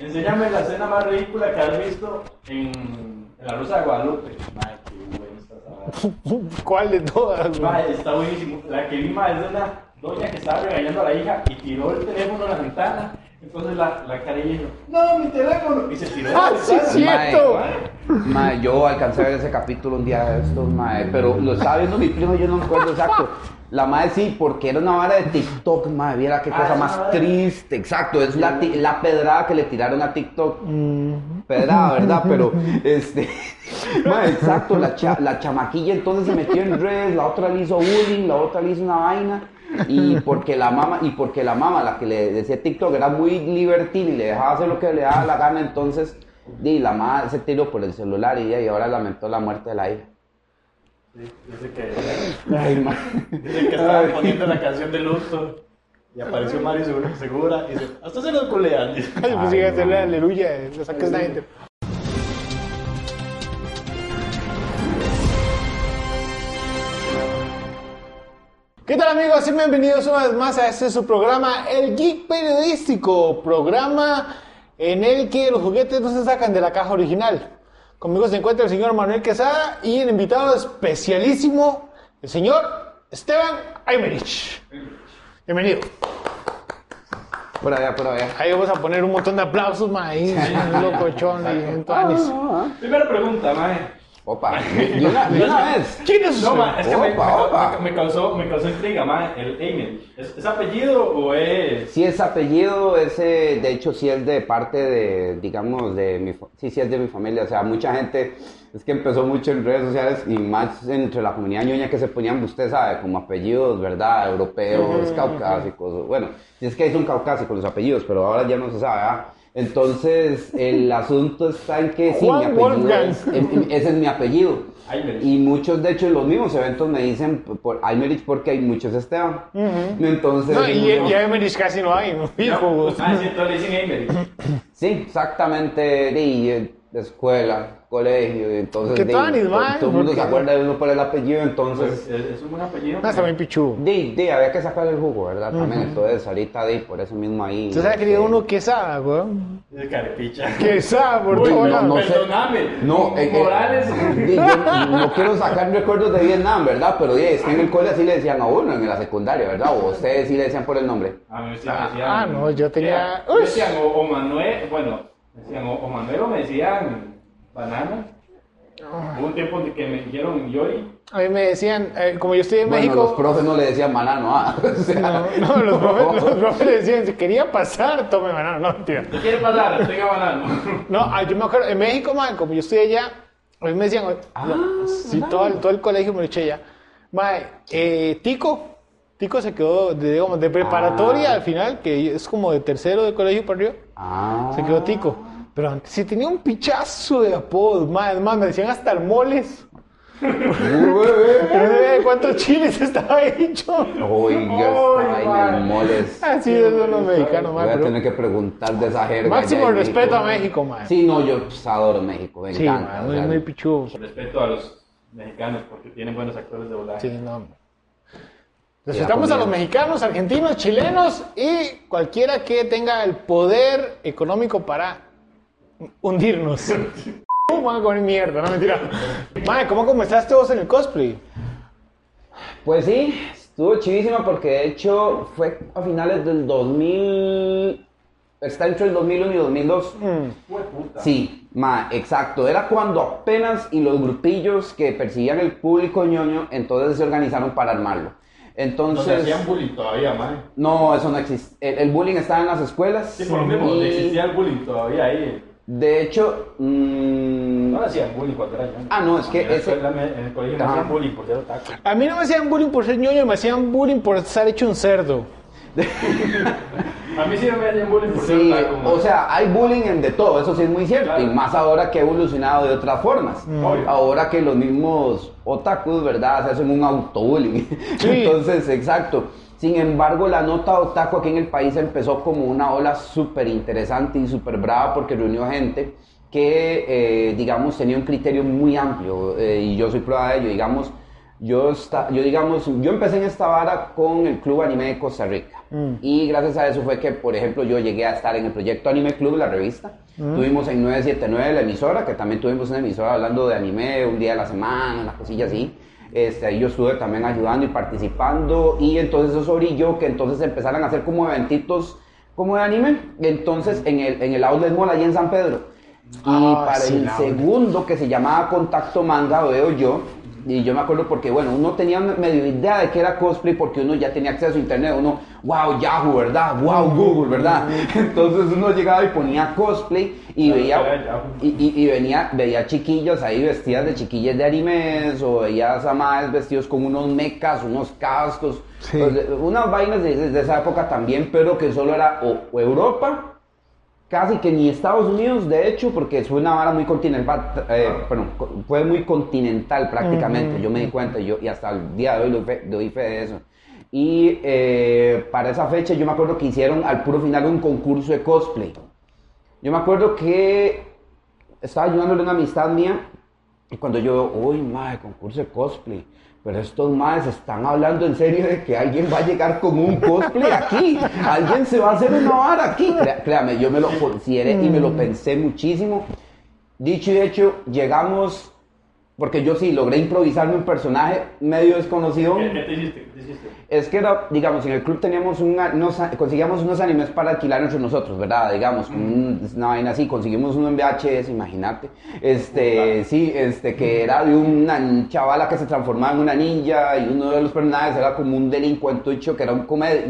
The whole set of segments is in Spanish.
Enséñame la escena más ridícula que has visto en, en La Rosa de Guadalupe. Mae, qué buena está esa ¿Cuál de todas? güey? Mae, está buenísimo. La que vi, mae, es de una doña que estaba regañando a la hija y tiró el teléfono a la ventana. Entonces la, la carilla dijo, no, mi teléfono. Y se tiró. Ah, sí. Cierto. Mae, yo alcancé a ver ese capítulo un día de estos, mae, pero lo estaba viendo mi primo, yo no me acuerdo exacto. La madre sí, porque era una vara de TikTok, madre, viera qué Ah, cosa más triste, exacto, es la, la pedrada que le tiraron a TikTok. Pedrada, ¿verdad? Pero, este, madre, exacto, la, cha- la chamaquilla entonces se metió en redes, la otra le hizo bullying, la otra le hizo una vaina. Y porque la mamá, y porque la mamá, la que le decía TikTok, era muy libertina y le dejaba hacer lo que le daba la gana, entonces, di, la mamá se tiró por el celular y, y ahora lamentó la muerte de la hija. Dice que, dice que estaban poniendo la canción de luto. Y apareció Mario Segura, Segura y dice, hasta se lo culean. dice. Ay, pues sí, hacerle aleluya, lo saques la gente. ¿Qué tal amigos? Y bienvenidos una vez más a este su programa, El Geek Periodístico, programa en el que los juguetes no se sacan de la caja original. Conmigo se encuentra el señor Manuel Quesada y el invitado especialísimo, el señor Esteban Aymerich. Bienvenido. Por allá, por allá. Ahí vamos a poner un montón de aplausos, ma, ahí, un locochón y un tuanis. Primera pregunta, mae. Opa, de una, de una vez. ¿Quién es No, ma, es que me, me, Opa, opa. me- me causó, me causó intriga, mae. El Emil. ¿Es, ¿Es apellido o es...? Si es apellido, ese, de hecho, sí es de parte de, digamos, de mi, sí, sí es de mi familia. O sea, mucha gente, es que empezó mucho en redes sociales y más entre la comunidad ñoña que se ponían, usted sabe, como apellidos, ¿verdad? Europeos, caucásicos. Bueno, si es que hay un caucásico los apellidos, pero ahora ya no se sabe, ¿ah? Entonces, el asunto está en que sí, mi Juan apellido es, em- em- ese es mi apellido. Aymerich. Y muchos, de hecho, en los mismos eventos me dicen por Aymerich porque hay muchos Esteban. Entonces, No, y, y casi no hay, ¿no? hijo. Ah, sí, entonces le dicen Emil. Sí, exactamente, de, eh, de escuela, colegio, y entonces ¿Qué de- mae? todo el mundo ¿Por se acuerda de uno por el apellido, Pues, entonces es, es un buen apellido. No, está bien pichudo. de, de, había que sacar el jugo, ¿verdad? También, entonces ahorita de, por eso mismo ahí. ¿Usted sabe que diga uno quesada, weón? Es carepicha. Quesada, por todo no, no sé. Perdóname. No, eh, eh, Morales. di, yo no quiero sacar recuerdos de Vietnam, ¿verdad? Pero di, es que en el cole así le decían a uno, en la secundaria, ¿verdad? O ustedes sí le decían por el nombre. A mí sí me Ah, decían. ah, no, yo tenía- decían o, o Manuel, bueno, me decían o, o Manuel me decían banana. Hubo un tiempo en que me dijeron Yori. A mí me decían, eh, como yo estoy en Bueno, los México... profes no le decían banano, ¿ah? O sea, No, no, los profes, los profes decían, si quería pasar, tome banana, no, mentira. ¿Qué quiere pasar? Tenga banano. No, ah, yo me acuerdo, en México, man, como yo estoy allá, a mí me decían, no, sí, todo, el, todo el colegio me lo eché allá. Mae, eh, Tico, Tico se quedó, de, digamos, de preparatoria Ah. al final, que es como de tercero de colegio para arriba, Ah. se quedó Tico. Pero antes sí tenía un pichazo de apodos, más, más me decían hasta el moles. Cuántos chiles estaba hecho. Oiga, moles. Así es son los mexicanos, Voy a pero- tener que preguntar de esa jerga. Máximo respeto a México, man. Sí, no, yo pues, adoro México, me Sí, encanta. man, o muy, sea, muy pichudo. Respeto a los mexicanos porque tienen buenos actores de doblaje. Sí, no. Respetamos a los mexicanos, argentinos, chilenos y cualquiera que tenga el poder económico para hundirnos. Uh, van a comer mierda, no mentira. Madre, ¿cómo comenzaste vos en el cosplay? Pues sí, estuvo chivísima porque de hecho fue a finales del 2000. Está entre el 2001 y 2002. Fue puta. Sí, ma, exacto. Era cuando apenas y los grupillos que perseguían el público ñoño, entonces se organizaron para armarlo. Entonces, hacían bullying todavía, man. no, eso no existe. El, el bullying estaba en las escuelas. Sí, por lo mismo, y, existía el bullying todavía ahí. De hecho, mm, No hacían bullying cuando era yo. Ah, no, es que ese- En el colegio me hacían bullying por ser otaku. A mí no me hacían bullying por ser ñoño, me hacían bullying por estar hecho un cerdo. A mí sí me hacían bullying por Sí, ser o sea, hay bullying en de todo, eso sí es muy cierto, Claro. y más ahora que ha evolucionado de otras formas. Obvio. Ahora que los mismos otakus, ¿verdad? Se hacen un autobullying. Sí. Entonces, exacto. Sin embargo, la nota otaku aquí en el país empezó como una ola súper interesante y súper brava porque reunió gente que, eh, digamos, tenía un criterio muy amplio, eh, y yo soy prueba de ello, digamos, yo, está, yo digamos, yo empecé en esta vara con el Club Anime de Costa Rica. Y gracias a eso fue que, por ejemplo, yo llegué a estar en el proyecto Anime Club, la revista. Tuvimos en 979 la emisora, que también tuvimos una emisora hablando de anime un día a la semana, una cosilla así. Este, ahí yo estuve también ayudando y participando. Y entonces eso brilló que entonces empezaran a hacer como eventitos como de anime. Entonces en el, en el Outlet Mall allí en San Pedro. Y Ah, para sí, el segundo que se llamaba Contacto Manga, veo yo. Y yo me acuerdo porque, bueno, uno tenía medio idea de que era cosplay porque uno ya tenía acceso a internet. Uno, wow, Yahoo, ¿verdad? Wow, Google, ¿verdad? Entonces uno llegaba y ponía cosplay y veía, y, y- y venía, veía chiquillos ahí vestidas de chiquillas de animes o veías a más vestidos con unos mecas, unos cascos, Sí. pues, unas vainas de, de esa época también, pero que solo era o, o Europa, casi que ni Estados Unidos, de hecho, porque fue una vara muy continental, eh, perdón, co- fue muy continental prácticamente, yo me di cuenta yo, y hasta el día de hoy doy fe, doy fe de eso. Y eh, para esa fecha yo me acuerdo que hicieron al puro final un concurso de cosplay. Yo me acuerdo que estaba ayudándole una amistad mía y cuando yo, uy, madre, concurso de cosplay. Pero estos madres están hablando en serio de que alguien va a llegar con un cosplay aquí. Alguien se va a hacer una vara aquí. Créame, yo me lo consideré y me lo pensé muchísimo. Dicho y hecho, llegamos, porque yo sí logré improvisarme un personaje medio desconocido. ¿Qué, qué te hiciste? Es que era, digamos, en el club teníamos una- unos, conseguíamos unos animes para alquilar entre nosotros, ¿verdad? Digamos, con un- una vaina así, conseguimos uno en VHS, imagínate. Este, sí, este, que era de una chavala que se transformaba en una ninja y uno de los personajes era como un delincuentucho que era un comedia,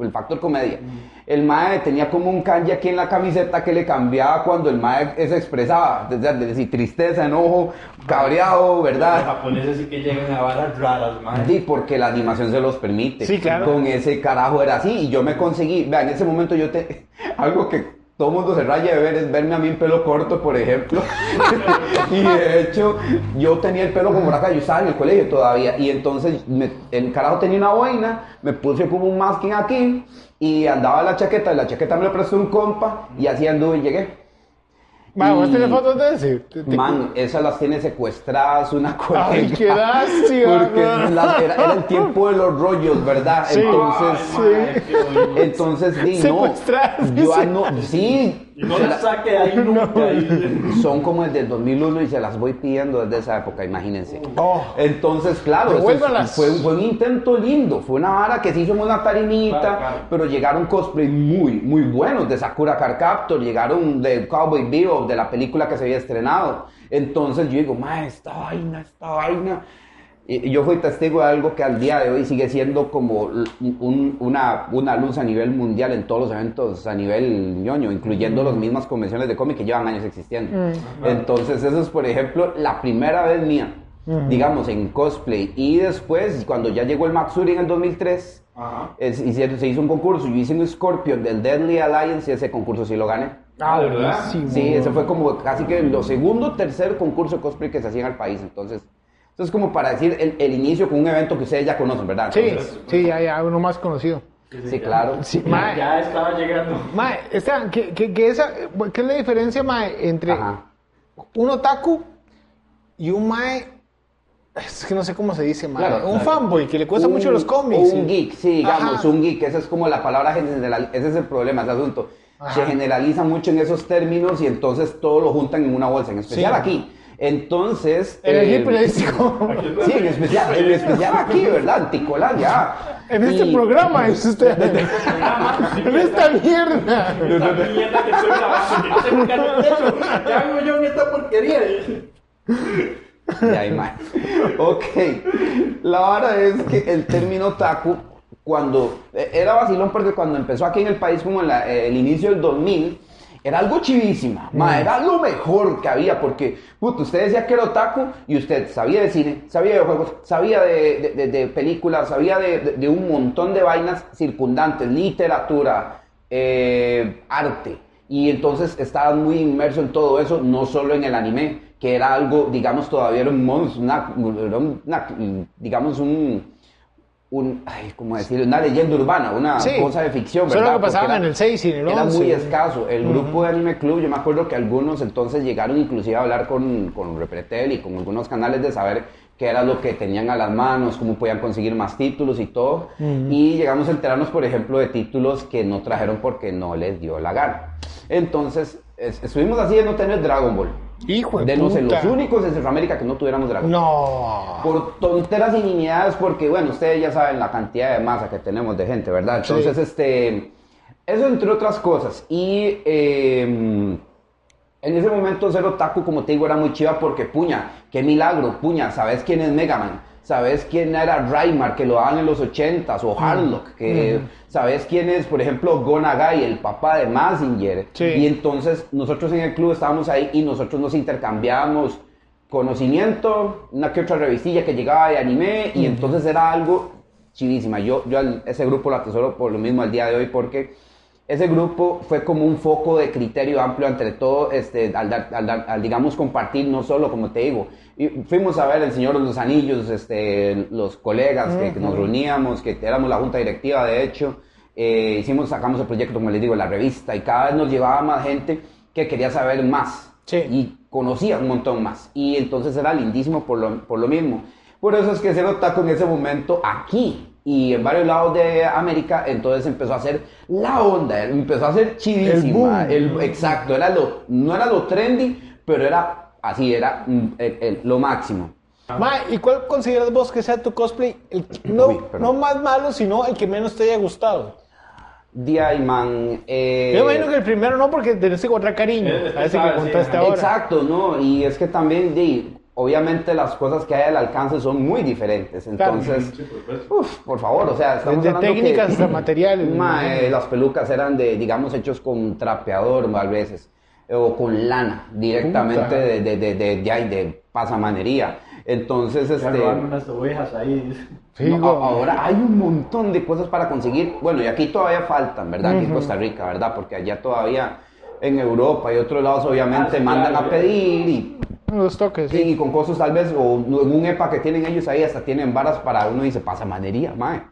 el factor comedia. El mae tenía como un kanji aquí en la camiseta que le cambiaba cuando el mae se expresaba, es decir, tristeza, enojo, cabreado, Los ¿verdad? japoneses sí que llegan a varas raras, man. Sí, porque la animación se los permite. Sí, claro. Con ese carajo era así. Y yo me conseguí, vea, en ese momento yo te. Algo que todo mundo se raya de ver es verme a mí en pelo corto, por ejemplo. y de hecho, yo tenía el pelo como por acá, yo estaba en el colegio todavía. Y entonces me- el carajo tenía una boina, me puse como un masking aquí. Y andaba la chaqueta, y la chaqueta me la prestó un compa. Y así anduve y llegué. Ma, ¿vos tenés fotos de ese? Te- te- Man, esas las tiene secuestradas una colega. Ay, qué lástima, Porque man. la- era, era el tiempo de los rollos, ¿verdad? Sí. Entonces, bonito. entonces, di, no. Yo no, sí. Y no se la la- saque de ahí nunca. dice. son como desde el 2001 y se las voy pidiendo desde esa época, imagínense. Oh. Entonces, claro, es- fue, un, fue un intento lindo, fue una vara que se hizo una tarimita, Claro, claro. pero llegaron cosplay muy, muy buenos de Sakura Card Captor, llegaron de Cowboy Bebop, de la película que se había estrenado. Entonces yo digo, ma, esta vaina, esta vaina. Y yo fui testigo de algo que al día de hoy sigue siendo como un- una, una luz a nivel mundial en todos los eventos a nivel ñoño, incluyendo las mismas convenciones de cómic que llevan años existiendo. Entonces, eso es, por ejemplo, la primera vez mía, digamos, en cosplay. Y después, cuando ya llegó el Maxuri en el 2003, Ajá. es- hicieron- se hizo un concurso. Yo hice un Scorpion del Deadly Alliance y ese concurso sí lo gané. Ah, ¿De verdad? Sí, ese fue como casi que lo segundo, tercer concurso de cosplay que se hacía en el país. Entonces, eso es como para decir el, el inicio con un evento que ustedes ya conocen, ¿verdad? Sí, Entonces, sí, ya, ya, uno más conocido. sí, claro. Sí, Ya, estaba llegando. ma, Esteban, ¿qué, qué, qué esa, ¿qué es la diferencia, ma, entre Ajá. un otaku y un mae? Es que no sé cómo se dice, mae. Claro, un claro. fanboy que le cuesta Un- mucho los cómics. Un geek, sí, digamos, Ajá. un geek, esa es como la palabra general, ese es el problema, ese asunto. Ajá. Se generaliza mucho en esos términos y entonces todo lo juntan en una bolsa, en especial Sí. aquí. Entonces. En el eh, periodístico. Sí, en especial, en especial aquí, ¿verdad? Anticolás, ya. En este Y- programa, es usted. en esta mierda. Esta mierda que estoy grabando, que no por qué no he hecho. ¿Qué hago yo en esta porquería? Ahí, mae. Ok. La vara es que el término otaku, cuando. eh, Era vacilón porque cuando empezó aquí en el país, como en la- eh, el inicio del 2000, era algo chivísima. ma, Era lo mejor que había porque, puto, usted decía que era otaku y usted sabía de cine, sabía de juegos, sabía de, de- de- de películas, sabía de, un montón de vainas circundantes, literatura, eh, arte. Y entonces estabas muy inmerso en todo eso, no solo en el anime, que era algo, digamos, todavía era un monstruo, una, una- digamos, un, un, ay, ¿cómo decirlo? Una leyenda urbana, una Sí. cosa de ficción, Solo ¿verdad? que pasaban Porque en el 6 y en el Era 11. muy escaso. El grupo de Anime Club, yo me acuerdo que algunos entonces llegaron inclusive a hablar con, con Repretel y con algunos canales de saber qué era lo que tenían a las manos, cómo podían conseguir más títulos y todo. Y llegamos a enterarnos, por ejemplo, de títulos que no trajeron porque no les dio la gana. Entonces, es- estuvimos así de no tener Dragon Ball. Hijo de puta. los únicos en Centroamérica que no tuviéramos Dragon Ball. No. Por tonteras y porque bueno, ustedes ya saben la cantidad de masa que tenemos de gente, ¿verdad? Entonces, Sí. este, eso entre otras cosas. Y eh, en ese momento ser otaku, como te digo, era muy chiva porque, puña, qué milagro, puña, ¿sabes quién es Mega Man? ¿Sabes quién era Raimar, que lo daban en los 80s? O Harlock, que... ¿Sabes quién es, por ejemplo, Gonagai, el papá de Mazinger? Sí. Y entonces nosotros en el club estábamos ahí y nosotros nos intercambiábamos conocimiento, una que otra revistilla que llegaba de anime y entonces era algo chivísima. Yo, yo ese grupo lo atesoro por lo mismo al día de hoy porque ese grupo fue como un foco de criterio amplio entre todo, este, al, dar- al dar- al, digamos compartir, no solo como te digo, y fuimos a ver El Señor de los Anillos, este, los colegas que, que nos reuníamos, que éramos la junta directiva de hecho, eh, hicimos, sacamos el proyecto, como les digo, la revista y cada vez nos llevaba más gente que quería saber más Sí. y conocía un montón más. Y entonces era lindísimo por lo, por lo mismo. Por eso es que ser otaku en ese momento aquí y en varios lados de América, entonces empezó a hacer la onda, empezó a ser chidísima. El boom. El- exacto, era lo, no era lo trendy, pero era así, era mm, el- el- lo máximo. Ma, ¿y cuál consideras vos que sea tu cosplay? El- no, Uy, no más malo, sino el que menos te haya gustado. Diamond. Eh, Yo imagino que el primero no, porque tenés que encontrar cariño. Eh, A ese que contaste ahora. Exacto, ¿no? Y es que también, di, obviamente las cosas que hay al alcance son muy diferentes. Entonces, Sí, por supuesto. Uf, por favor, o sea, estamos Desde hablando técnicas que, hasta materiales. Mae, las pelucas eran de, digamos, hechos con trapeador a veces, o con lana, directamente de, de, de, de, de ahí, de pasamanería. Entonces, Ya este... unas ovejas ahí. Sí, no, ahora hay un montón de cosas para conseguir. Bueno, y aquí todavía faltan, ¿verdad? Aquí en Costa Rica, ¿verdad? Porque allá todavía en Europa y otros lados obviamente Ah, sí, mandan claro, a pedir y Los toques, Sí, y con cosas tal vez, o en un EPA que tienen ellos ahí, hasta tienen varas para uno dice, pasa manería, mae.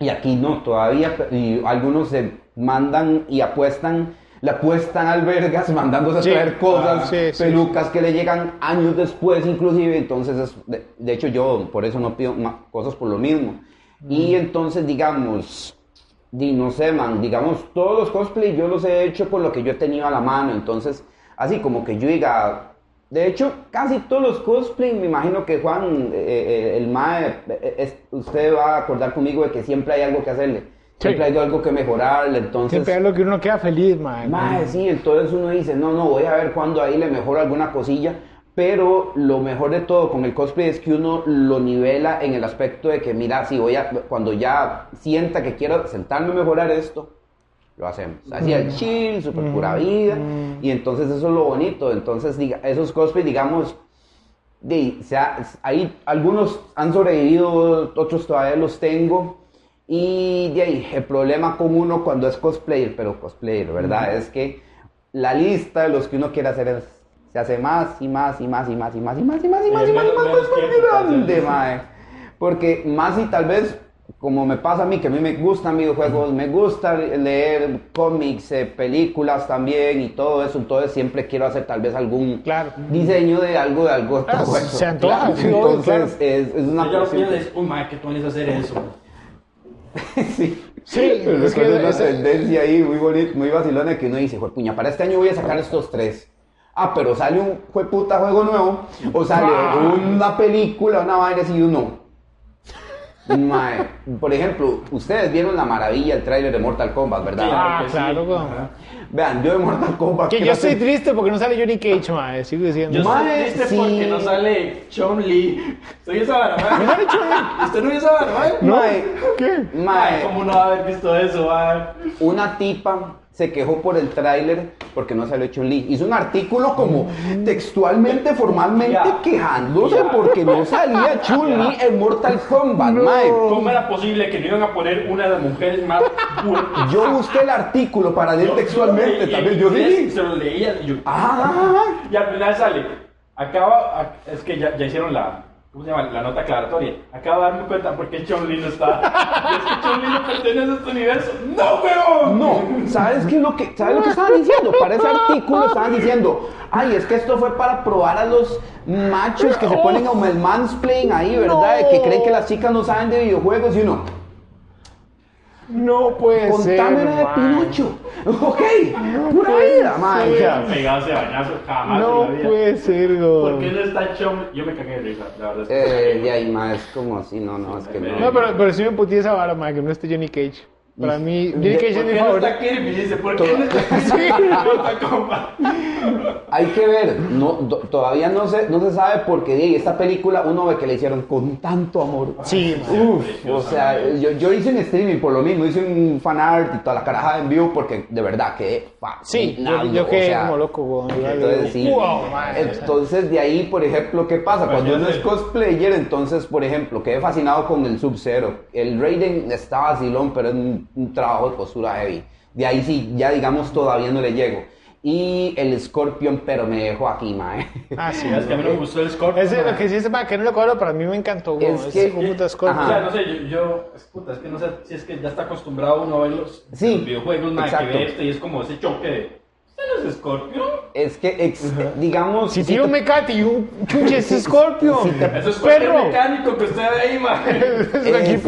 Y aquí no, todavía, y algunos se mandan y apuestan, le apuestan albergas mandándose a Sí. traer cosas, Ah, sí, sí, pelucas que le llegan años después inclusive, entonces, es- de, de hecho yo por eso no pido ma- cosas por lo mismo. Y entonces, digamos, di, no sé, man, digamos, todos los cosplays yo los he hecho con lo que yo he tenido a la mano, entonces, así como que yo diga, de hecho, casi todos los cosplays, me imagino que Juan, eh, eh, el MAE, eh, es- usted va a acordar conmigo de que siempre hay algo que hacerle, siempre Sí. hay algo que mejorarle, entonces... Siempre es lo que uno queda feliz, man. Mae, sí, entonces uno dice, no, no, voy a ver cuándo ahí le mejoro alguna cosilla, pero lo mejor de todo con el cosplay es que uno lo nivela en el aspecto de que, mira, si voy a, cuando ya sienta que quiero sentarme a mejorar esto, lo hacemos. Así al chill, super pura vida, y entonces eso es lo bonito, entonces diga, esos cosplays, digamos, de, ahí algunos han sobrevivido, otros todavía los tengo. Y de ahí, el problema con uno cuando es cosplayer, pero cosplayer, ¿verdad? Es que la lista de los que uno quiere hacer es- se hace más y más y más y más y más y más y más y Y más y más y más, menos más, más grande, mae. Porque más y tal vez, como me pasa a mí, que a mí me gustan videojuegos, me gusta leer cómics, eh, películas también y todo eso, entonces siempre quiero hacer tal vez algún Claro. diseño de algo, de algo. Ah, se antoja, Claro, obvio, entonces claro. es, es una Yo ya lo cuestión- pienso y dices, uy, madre, ¿qué tú vienes a hacer eso? sí. Sí, Pero es que es una tendencia ahí muy bonita, muy vacilona que uno dice, "Jue puña, para este año voy a sacar estos tres. Ah, pero sale un jue puta juego nuevo, o sale Ah. una película, una vaina así, uno. Mae, por ejemplo, ustedes vieron la maravilla, el tráiler de Mortal Kombat, ¿verdad? Ah, sí. claro. Ajá. Vean, yo de Mortal Kombat. Que yo estoy triste porque no sale Johnny Cage, man. Sigo diciendo. Yo Mae, estoy triste sí. porque no sale Chun Li. ¿Soy esa vara, mae? ¿No sale Chun-Li? ¿Usted no vio esa vara, mae? ¿No? Mae, ¿Qué? Mae, mae, ¿cómo no va a haber visto eso, mae? una tipa se quejó por el tráiler porque no salió Chun-Li. Hizo un artículo como textualmente, formalmente quejándose porque no salía Chun-Li en Mortal Kombat, mae. ¿Cómo era posible que no iban a poner una de las mujeres más fuertes? Yo busqué el artículo para leer Yo- textualmente yo lo también. leí, Yo. Se lo leía y yo... Ah, Y al final sale, acaba, es que ya, ya hicieron la, ¿cómo se llama? La nota aclaratoria. Acabo de darme cuenta porque Chun-Li no está. Es que Chun-Li no pertenece a este universo. ¡No, weón! No, ¿sabes qué es lo que, ¿sabes lo que estaban diciendo? Para ese artículo estaban diciendo, ay, es que esto fue para probar a los machos que se ponen como el mansplain ahí, ¿verdad? No. Que creen que las chicas no saben de videojuegos y uno, No puede ser. contame la de. Pinocho. Ok, pura vida, man. ser. Pegado ese bañazo jamás No puede ser, ¿Por qué güey. no está Chun? Yo me cagué de risa, la verdad. Es que Eh, de ahí, más es como así, no, no, es que no. No, pero, pero sí me putí esa vara, mae, que no esté Johnny Cage. Para mí, Johnny De- Cage ¿Por es mi qué no favorito. está Kirby? Dice, ¿por qué no está Sí. Kirby? compa. Hay que ver, no, do- todavía no se, no se sabe porque esta película uno ve que le hicieron con tanto amor. Sí. Uf, o sea, yo, yo hice un streaming por lo mismo, hice un fan art y toda la caraja en vivo porque de verdad que Sí, yo, fascinado, yo o quedé sea, como loco, güey. Entonces, sí. Wow, mae. Entonces, de ahí, por ejemplo, ¿qué pasa? Cuando Pues, uno ya es cosplayer, entonces, por ejemplo, quedé fascinado con el Sub-Zero. El Raiden está vacilón, pero es un, un trabajo de postura heavy. De ahí sí, ya digamos, todavía no le llego. Y el Scorpion, pero me dejó aquí, mae. Ah, sí. Es que a mí no me gustó el Scorpion. Ese es lo mae. que sí es para que no lo cuadro, para mí me encantó. Es Ese que- de puta O Scorpion. sea, no sé, yo, yo es, puta, es que no sé si es que ya está acostumbrado uno a ver los, Sí, los videojuegos, mae, que exacto. ve este y es como ese choque de, ¿usted no es que, ex- digamos... Si te- un y un chuche es Scorpion. Eso es Perro. mecánico que usted ve ahí, mae. Es aquí Es-.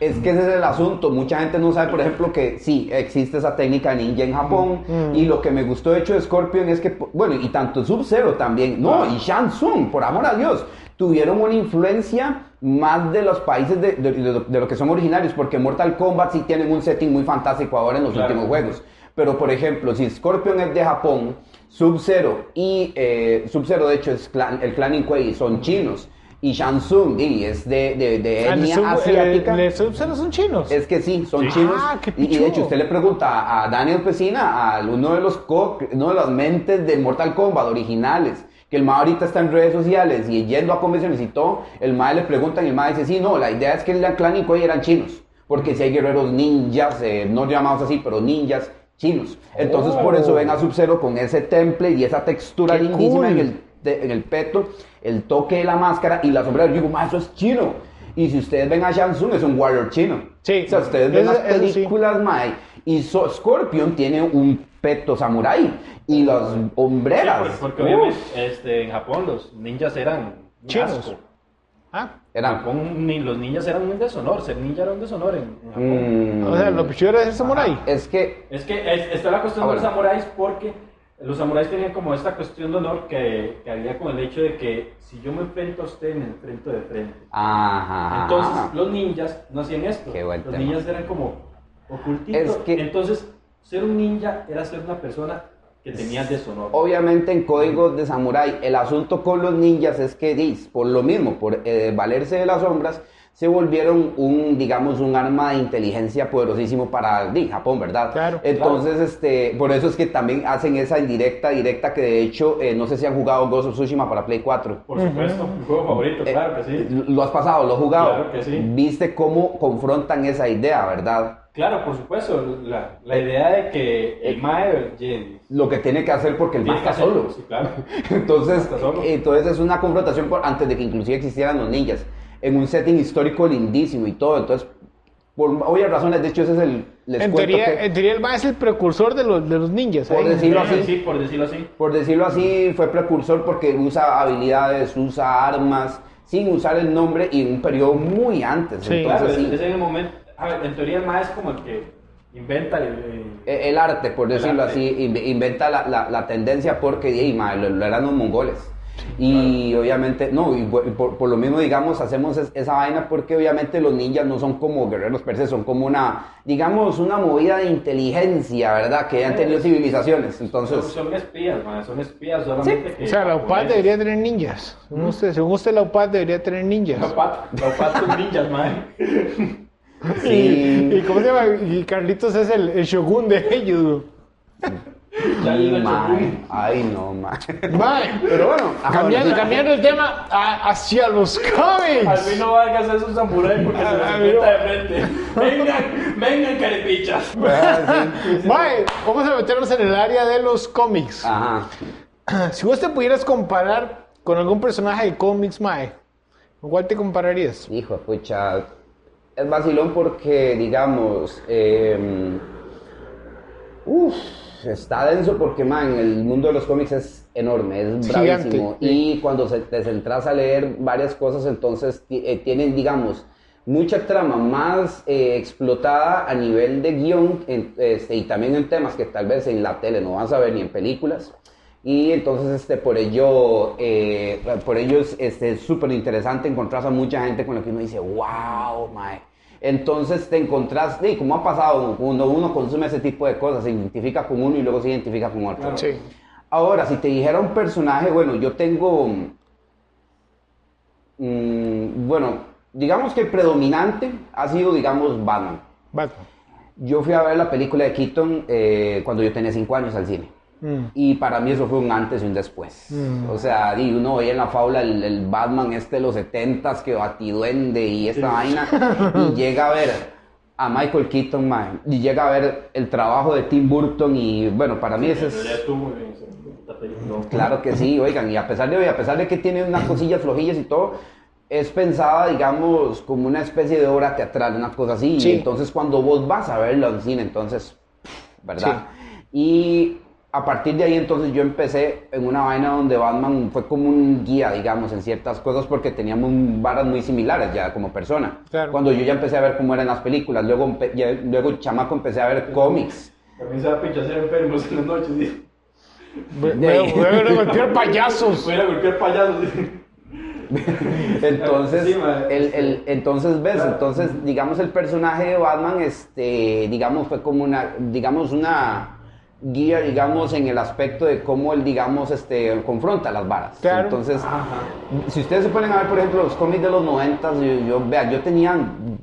Es que ese es el asunto. Mucha gente no sabe, por ejemplo, que sí, existe esa técnica ninja en Japón. Y lo que me gustó de hecho de Scorpion es que, bueno, y tanto Sub-Zero también, no, y Shang Tsung, por amor a Dios, tuvieron una influencia más de los países de, de- de- de lo que son originarios, porque Mortal Kombat sí tienen un setting muy fantástico ahora en los Claro. últimos juegos. Pero, por ejemplo, si Scorpion es de Japón, Sub-Zero y eh, Sub-Zero, de hecho, es clan- el clan Inquei son chinos. Y Shang Tsung y es de, de, de Ah, etnia sub- asiática. el- el Sub-Zero son chinos. Es que sí, son Sí. chinos. Ah, qué y, y de hecho, usted le pregunta a Daniel Pesina, a uno de los co- uno de las mentes de Mortal Kombat originales, que el MA ahorita está en redes sociales y yendo a convenciones y todo, el MA le preguntan y el MA dice, sí, no, la idea es que el clan Ikoy eran chinos, porque si hay guerreros ninjas, eh, no llamados así, pero ninjas chinos. Entonces por eso ven a Sub-Zero con ese temple y esa textura Qué lindísima cool. en el de- en el peto, el toque de la máscara y la sombrera. Yo digo, ma, eso es chino. Y si ustedes ven a Shang Tsung, es un warrior chino. Sí. O sea, ustedes ven Eso- las sí. películas, mae, y so- Scorpion tiene un peto samurái y las Sí, hombreras. porque, porque uf, obviamente este, en Japón los ninjas eran Chinos. asco. Ah. En eran. Japón ni, los ninjas eran un deshonor, ser ninja era un deshonor en, en Japón. mm, O sea, lo pichudo era ser samurái. es que Es que es- está la cuestión Ah, de los samuráis porque los samuráis tenían como esta cuestión de honor que, que había con el hecho de que si yo me enfrento a usted, me enfrento de frente. Ajá. Entonces los ninjas no hacían esto. Qué buen los tema. ninjas eran como ocultitos. Es que- Entonces ser un ninja era ser una persona que tenía deshonor. Obviamente en códigos de samurái, el asunto con los ninjas es que, por lo mismo, por eh, valerse de las sombras, se volvieron un, digamos, un arma de inteligencia poderosísimo para di, Japón, ¿verdad? Claro, Entonces, este, por eso es que también hacen esa indirecta, directa, que de hecho, eh, no sé si han jugado Ghost of Tsushima para Play 4. Por supuesto, mi juego favorito, Eh, claro que sí. ¿Lo has pasado? ¿Lo has jugado? Claro que sí. ¿Viste cómo confrontan esa idea, verdad? Claro, por supuesto. La, la idea de que el Mae ye- Lo que tiene que hacer porque el que está solo. Sí, claro. Entonces, Está solo. entonces es una confrontación por- antes de que inclusive existieran los ninjas, en un setting histórico lindísimo y todo. Entonces, por obvias razones, de hecho, ese es el... Les En teoría, que- en teoría el ma es el precursor de los, de los ninjas. Por ¿eh? decirlo así. Sí, por decirlo así. por decirlo así, fue precursor porque usa habilidades, usa armas, sin usar el nombre y en un periodo muy antes. Sí. Claro, Entonces, es, sí, es en el momento. A ver, en teoría el Mae es como el que inventa el. el- e- el arte, por decirlo arte. así, in- inventa la, la- la tendencia porque y, ma, lo, lo eran los mongoles. Y obviamente, no, y por, por- lo mismo, digamos, hacemos es- esa vaina porque obviamente los ninjas no son como guerreros per se, son como una, digamos, una movida de inteligencia, ¿verdad? Que han tenido civilizaciones. son, Entonces, son espías, Mae, son espías solamente. que O sea, la UPAD japoneses. debería tener ninjas. Según usted, según usted, la UPAD debería tener ninjas. La UPAD, la UPAD son ninjas, Mae. sí. Y, y ¿cómo se llama? Y Carlitos es el, el shogun de ellos. Güey. Ya y, lo he hecho, ma, güey. ay, no, ma. Mae, Pero bueno, cambiando, sí. cambiando el tema a- hacia los Al cómics. fin no Vargas es un samurái porque se les ah, enfrenta de frente. Vengan, vengan, caripichas. Ah, sí. Mae, vamos a meternos en el área de los cómics. Ajá. Si vos te pudieras comparar con algún personaje de cómics, Mae, ¿Con cuál te compararías? Hijo, de pucha. Es vacilón porque, digamos, eh, uf, está denso porque, man, el mundo de los cómics es enorme, es bravísimo. Y cuando se, te centras a leer varias cosas, entonces eh, tienen, digamos, mucha trama más eh, explotada a nivel de guion en- este, y también en temas que tal vez en la tele no vas a ver ni en películas. Y entonces, este, por ello, eh, por ello es este, súper interesante encontrarse a mucha gente con la que uno dice, wow, mae. Entonces te encontrás, y como ha pasado, cuando uno consume ese tipo de cosas, se identifica con uno y luego se identifica con otro. Sí. Ahora, si te dijera un personaje, bueno, yo tengo, mm, bueno, digamos que el predominante ha sido, digamos, Batman. Batman. Yo fui a ver la película de Keaton eh, cuando yo tenía 5 años al cine. Mm. Y para mí eso fue un antes y un después. O sea, di, uno veía en la fábula el, el Batman este de los 70s que batiduende y esta vaina. Y llega a ver a Michael Keaton, man, y llega a ver el trabajo de Tim Burton. Y bueno, para mí ese Pero ya es. película. Claro que sí, oigan, y a pesar de, a pesar de que tiene unas cosillas flojillas y todo, es pensada, digamos, como una especie de obra teatral, una cosa así. Sí. Y entonces cuando vos vas a verlo en cine, entonces, ¿verdad? Y a partir de ahí entonces yo empecé en una vaina donde Batman fue como un guía, digamos, en ciertas cosas porque teníamos varas muy similares ya como persona. Claro. Cuando yo ya empecé a ver cómo eran las películas, luego, ya- luego chamaco empecé a ver cómics. También se va a pinchar enfermos en las noches. ¿sí? Voy a voy a golpear payasos. Voy a golpear payasos. Entonces, Sí, ma. el, el- entonces ves, entonces, digamos, el personaje de Batman, este, digamos, fue como una, digamos, una guía, digamos, en el aspecto de cómo él, digamos, este, confronta las varas. Claro. Entonces, si ustedes se ponen a ver, por ejemplo, los cómics de los 90, yo, yo, vea, yo tenía,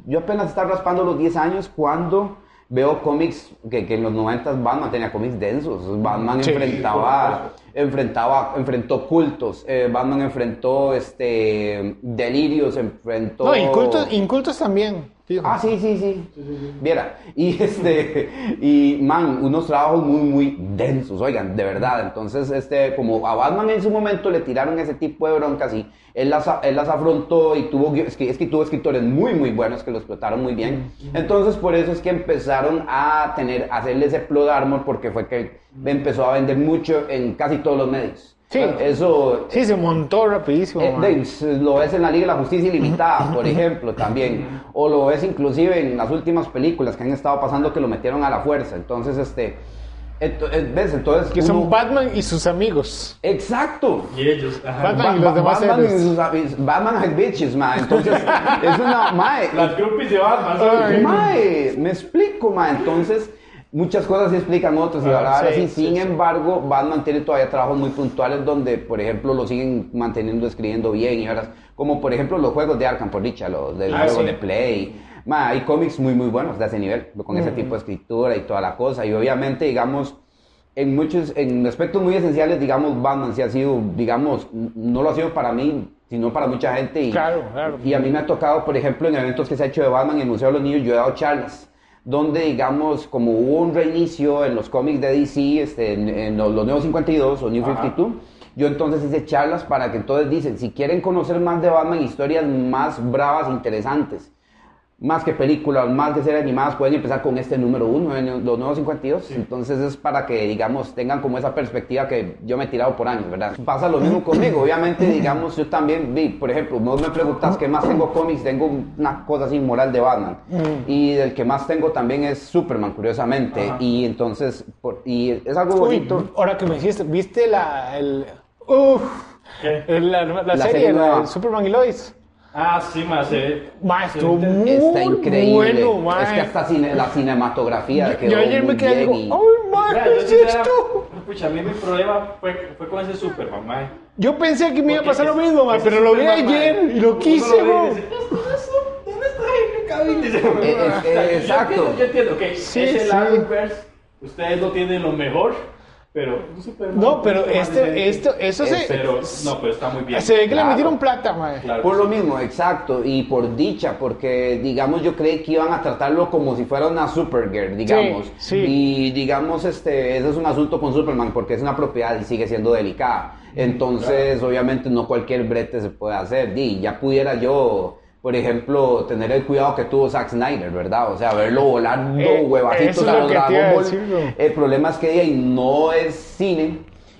yo apenas estaba raspando los 10 años cuando veo cómics, que, que en los 90 Batman tenía cómics densos, Batman Sí. enfrentaba enfrentaba, enfrentó cultos, eh, Batman enfrentó este delirios, enfrentó No, incultos, incultos también. Fijo. Ah, sí, sí, sí. Viera. Y este, y man, unos trabajos muy, muy densos, oigan, de verdad. Entonces, este, como a Batman en su momento le tiraron ese tipo de broncas y él las, él las afrontó y tuvo, es que, es que tuvo escritores muy, muy buenos que lo explotaron muy bien. Entonces, por eso es que empezaron a tener, a hacerle ese plot armor porque fue que empezó a vender mucho en casi todos los medios. Sí. Eso, Sí, se montó rapidísimo. eh, lo ves en la Liga de la Justicia Ilimitada, por ejemplo, también. O lo ves inclusive en las últimas películas que han estado pasando que lo metieron a la fuerza. Entonces, este... eh, ¿Ves? Entonces... que son uno- Batman y sus amigos. Exacto. Y ellos. Ajá. Batman y los demás Batman, héroes. y sus am- Batman has bitches, ma. Entonces, es una... Mae, Las groupies de Batman. Mae, me explico, ma. Entonces, muchas cosas sí explican otras y Ah, ahora sí, Sin sí. embargo, Batman tiene todavía trabajos muy puntuales donde, por ejemplo, lo siguen manteniendo, escribiendo bien y ahora, como por ejemplo los juegos de Arkham, por dicha, los del Ah, de Play. Ma, hay cómics muy, muy buenos de ese nivel, con ese tipo de escritura y toda la cosa. Y obviamente, digamos, en muchos, en aspectos muy esenciales, digamos, Batman sí ha sido, digamos, no lo ha sido para mí, sino para mucha gente. Y, Claro, claro. Y a mí me ha tocado, por ejemplo, en eventos que se ha hecho de Batman en el Museo de los Niños, yo he dado charlas, donde, digamos, como hubo un reinicio en los cómics de DC, este, en, en los, los Nuevos 52 o New Ajá. 52, yo entonces hice charlas para que entonces dicen, si quieren conocer más de Batman, historias más bravas, interesantes, más que películas, más que ser animadas, pueden empezar con este número uno, en los nuevos 52. Entonces es para que, digamos, tengan como esa perspectiva que yo me he tirado por años, ¿verdad? Pasa lo mismo conmigo. Obviamente, digamos, yo también vi, por ejemplo, vos me preguntas qué más tengo cómics, tengo una cosa así moral de Batman. Y el que más tengo también es Superman, curiosamente. Ajá. Y entonces, por- y es algo Uy, bonito. ahora que me dijiste, ¿viste la, el, la, la La serie, serie la Superman y Lois? Ah, sí, más. Eh. Maestro, Sí, muy Está increíble. bueno, es que hasta cine- la cinematografía Yo, quedó yo ayer muy me quedé bien digo, y- ¡ay, mae, Vea, qué yo es esto! Pucha, a mí mi problema fue, fue con ese Superman, mae. Yo pensé que me iba a pasar lo mismo, pero lo vi ayer y lo quise, ve y bo. dice, "Esto no es un- ¿Dónde está Henry Cavill? Dice, Eh, eh, yo exacto. entiendo, Yo entiendo, ok, Sí, es el sí. Arrowverse, ustedes no tienen lo mejor, Pero Superman. No, pero Superman este, decente. esto, eso se, Pero, no, pero está muy bien. se ve que Claro. le metieron plata, mae. Claro. Por lo mismo, exacto, y por dicha, porque digamos yo creí que iban a tratarlo como si fuera una Supergirl, digamos. sí. Y digamos, este, ese es un asunto con Superman, porque es una propiedad y sigue siendo delicada. Entonces, obviamente, no cualquier brete se puede hacer. Y ya pudiera yo, por ejemplo, tener el cuidado que tuvo Zack Snyder, ¿verdad? O sea, verlo volando Eh, huevacitos es a lo los Dragon Ball. El problema es que ahí no es cine.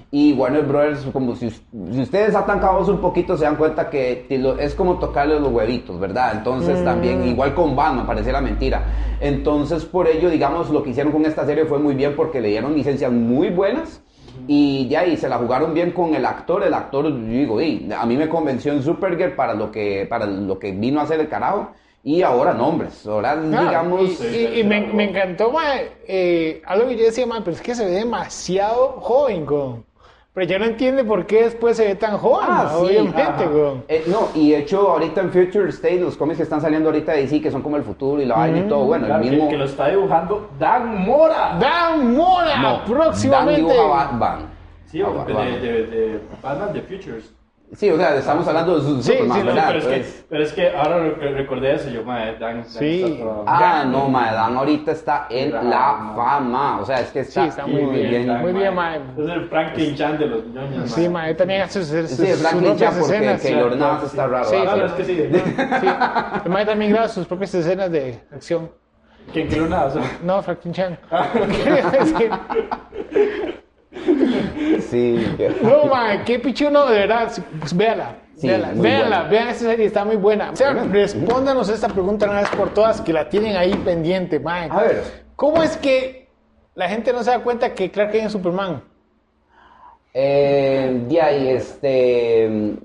Y Warner Brothers, como si, si ustedes atan cabos un poquito, se dan cuenta que es como tocarle los huevitos, ¿verdad? Entonces también, igual con Batman, pareciera mentira. Entonces, por ello, digamos, lo que hicieron con esta serie fue muy bien porque le dieron licencias muy buenas. Y ya ahí se la jugaron bien con el actor. El actor, yo digo, "Ey, a mí me convenció en Supergirl para lo que, para lo que vino a hacer el carajo. Y ahora nombres. Ahora, Ah, digamos. y, y- y me, claro. me encantó, mae, eh, algo que yo decía, mae, pero es que se ve demasiado joven, con. Pero yo no entiende por qué después se ve tan joven, Ah, sí, obviamente. Eh, no, y de hecho ahorita en Future State, los cómics que están saliendo ahorita de DC, que son como el futuro y la vaina y todo, bueno, Claro, el que- mismo... que, lo está dibujando Dan Mora. Dan Mora, no, próximamente. Dan dibuja Batman. Sí, Ah, de, Batman. de, de, de Batman The Futures. Sí, o sea, estamos hablando de Sí, Superman, sí, no, ¿verdad? pero, es que, Entonces- pero es que ahora re- recordé eso, yo, madre, Dan, Dan Sí. está todo- Ah, no, ma, Dan ahorita está en Claro, la ma. fama, o sea, es que está, Sí, está muy bien, Dan, muy bien, mae. Es el Franklin Chan de los ñoños, Sí, mae, también hace sus, sus, Sí, sus Franklin Chan, porque escenas. Keylor sí, Navas sí. está raro. Sí, ¿verdad? Ah, no, es que sí. Sí, el mae también graba sus propias escenas de acción. ¿Quién? O sea, No, Franklin Chan. Ah. Sí, No, mae, qué pichuno, de verdad. Pues véala. Sí, véala, buena. vean esta serie, está muy buena. O sea, respóndanos esta pregunta una vez por todas, que la tienen ahí pendiente, mae. A ver, ¿Cómo es que la gente no se da cuenta que Clark Kent es Superman? Eh, de ahí, este.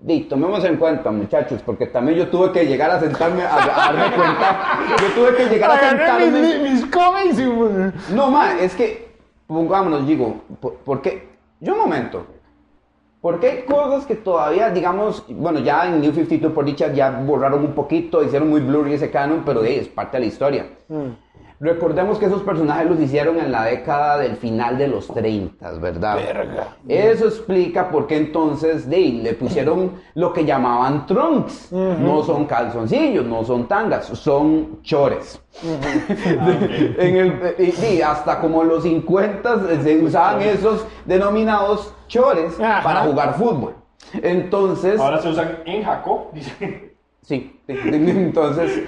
di, tomemos en cuenta, muchachos, porque también yo tuve que llegar a sentarme a, a darme cuenta. Yo tuve que llegar a Agarré mis, sentarme. mis cómics y... No, ma, es que, pongámonos, digo, por- porque. Yo un momento. Porque hay cosas que todavía, digamos, bueno, ya en New 52 por dicha ya borraron un poquito, hicieron muy blurry ese canon, pero ahí es parte de la historia. Recordemos que esos personajes los hicieron en la década del final de los 30, ¿verdad? Eso explica por qué entonces de le pusieron lo que llamaban trunks. No son calzoncillos, no son tangas, son chores. En el- y, y hasta como en los 50 se usaban esos denominados chores Ajá. para jugar fútbol. Entonces, Ahora se usan en Jacob, dice. Sí, entonces,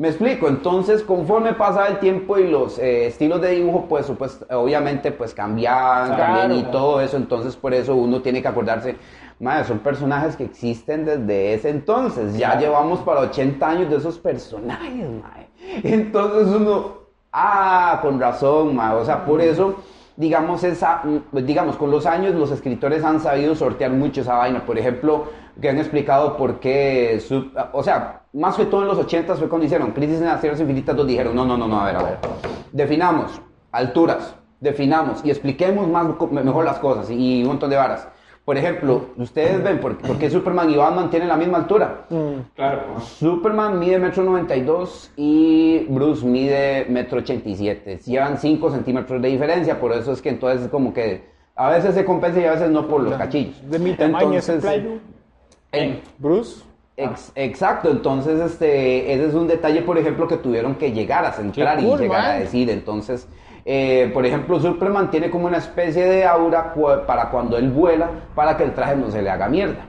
me explico, entonces conforme pasa el tiempo y los eh, estilos de dibujo, pues, supuest- obviamente, pues Claro, cambian y claro. todo eso, entonces por eso uno tiene que acordarse, madre, son personajes que existen desde ese entonces, ya llevamos para 80 años de esos personajes, madre. Entonces uno, ah, con razón, madre, o sea, por eso digamos, esa, mm, digamos, con los años los escritores han sabido sortear mucho esa vaina. Por ejemplo, que han explicado por qué, su- o sea, más que todo en los 80 fue cuando hicieron Crisis en las Tierras Infinitas, dos dijeron, no, no, no, no, a ver, a ver, definamos alturas, definamos y expliquemos más, mejor las cosas y un montón de varas. Por ejemplo, ustedes ven por, por qué Superman y Batman tienen la misma altura. Claro. Superman mide metro 92 y Bruce mide metro 87. Llevan 5 centímetros de diferencia, por eso es que entonces como que a veces se compensa y a veces no por los cachillos. De mi tamaño Entonces, playo. eh, Bruce. ex- exacto, entonces este, ese es un detalle, por ejemplo, que tuvieron que llegar a centrar y llegar a decir. Entonces, eh, por ejemplo, Superman tiene como una especie de aura cu- para cuando él vuela, para que el traje no se le haga mierda.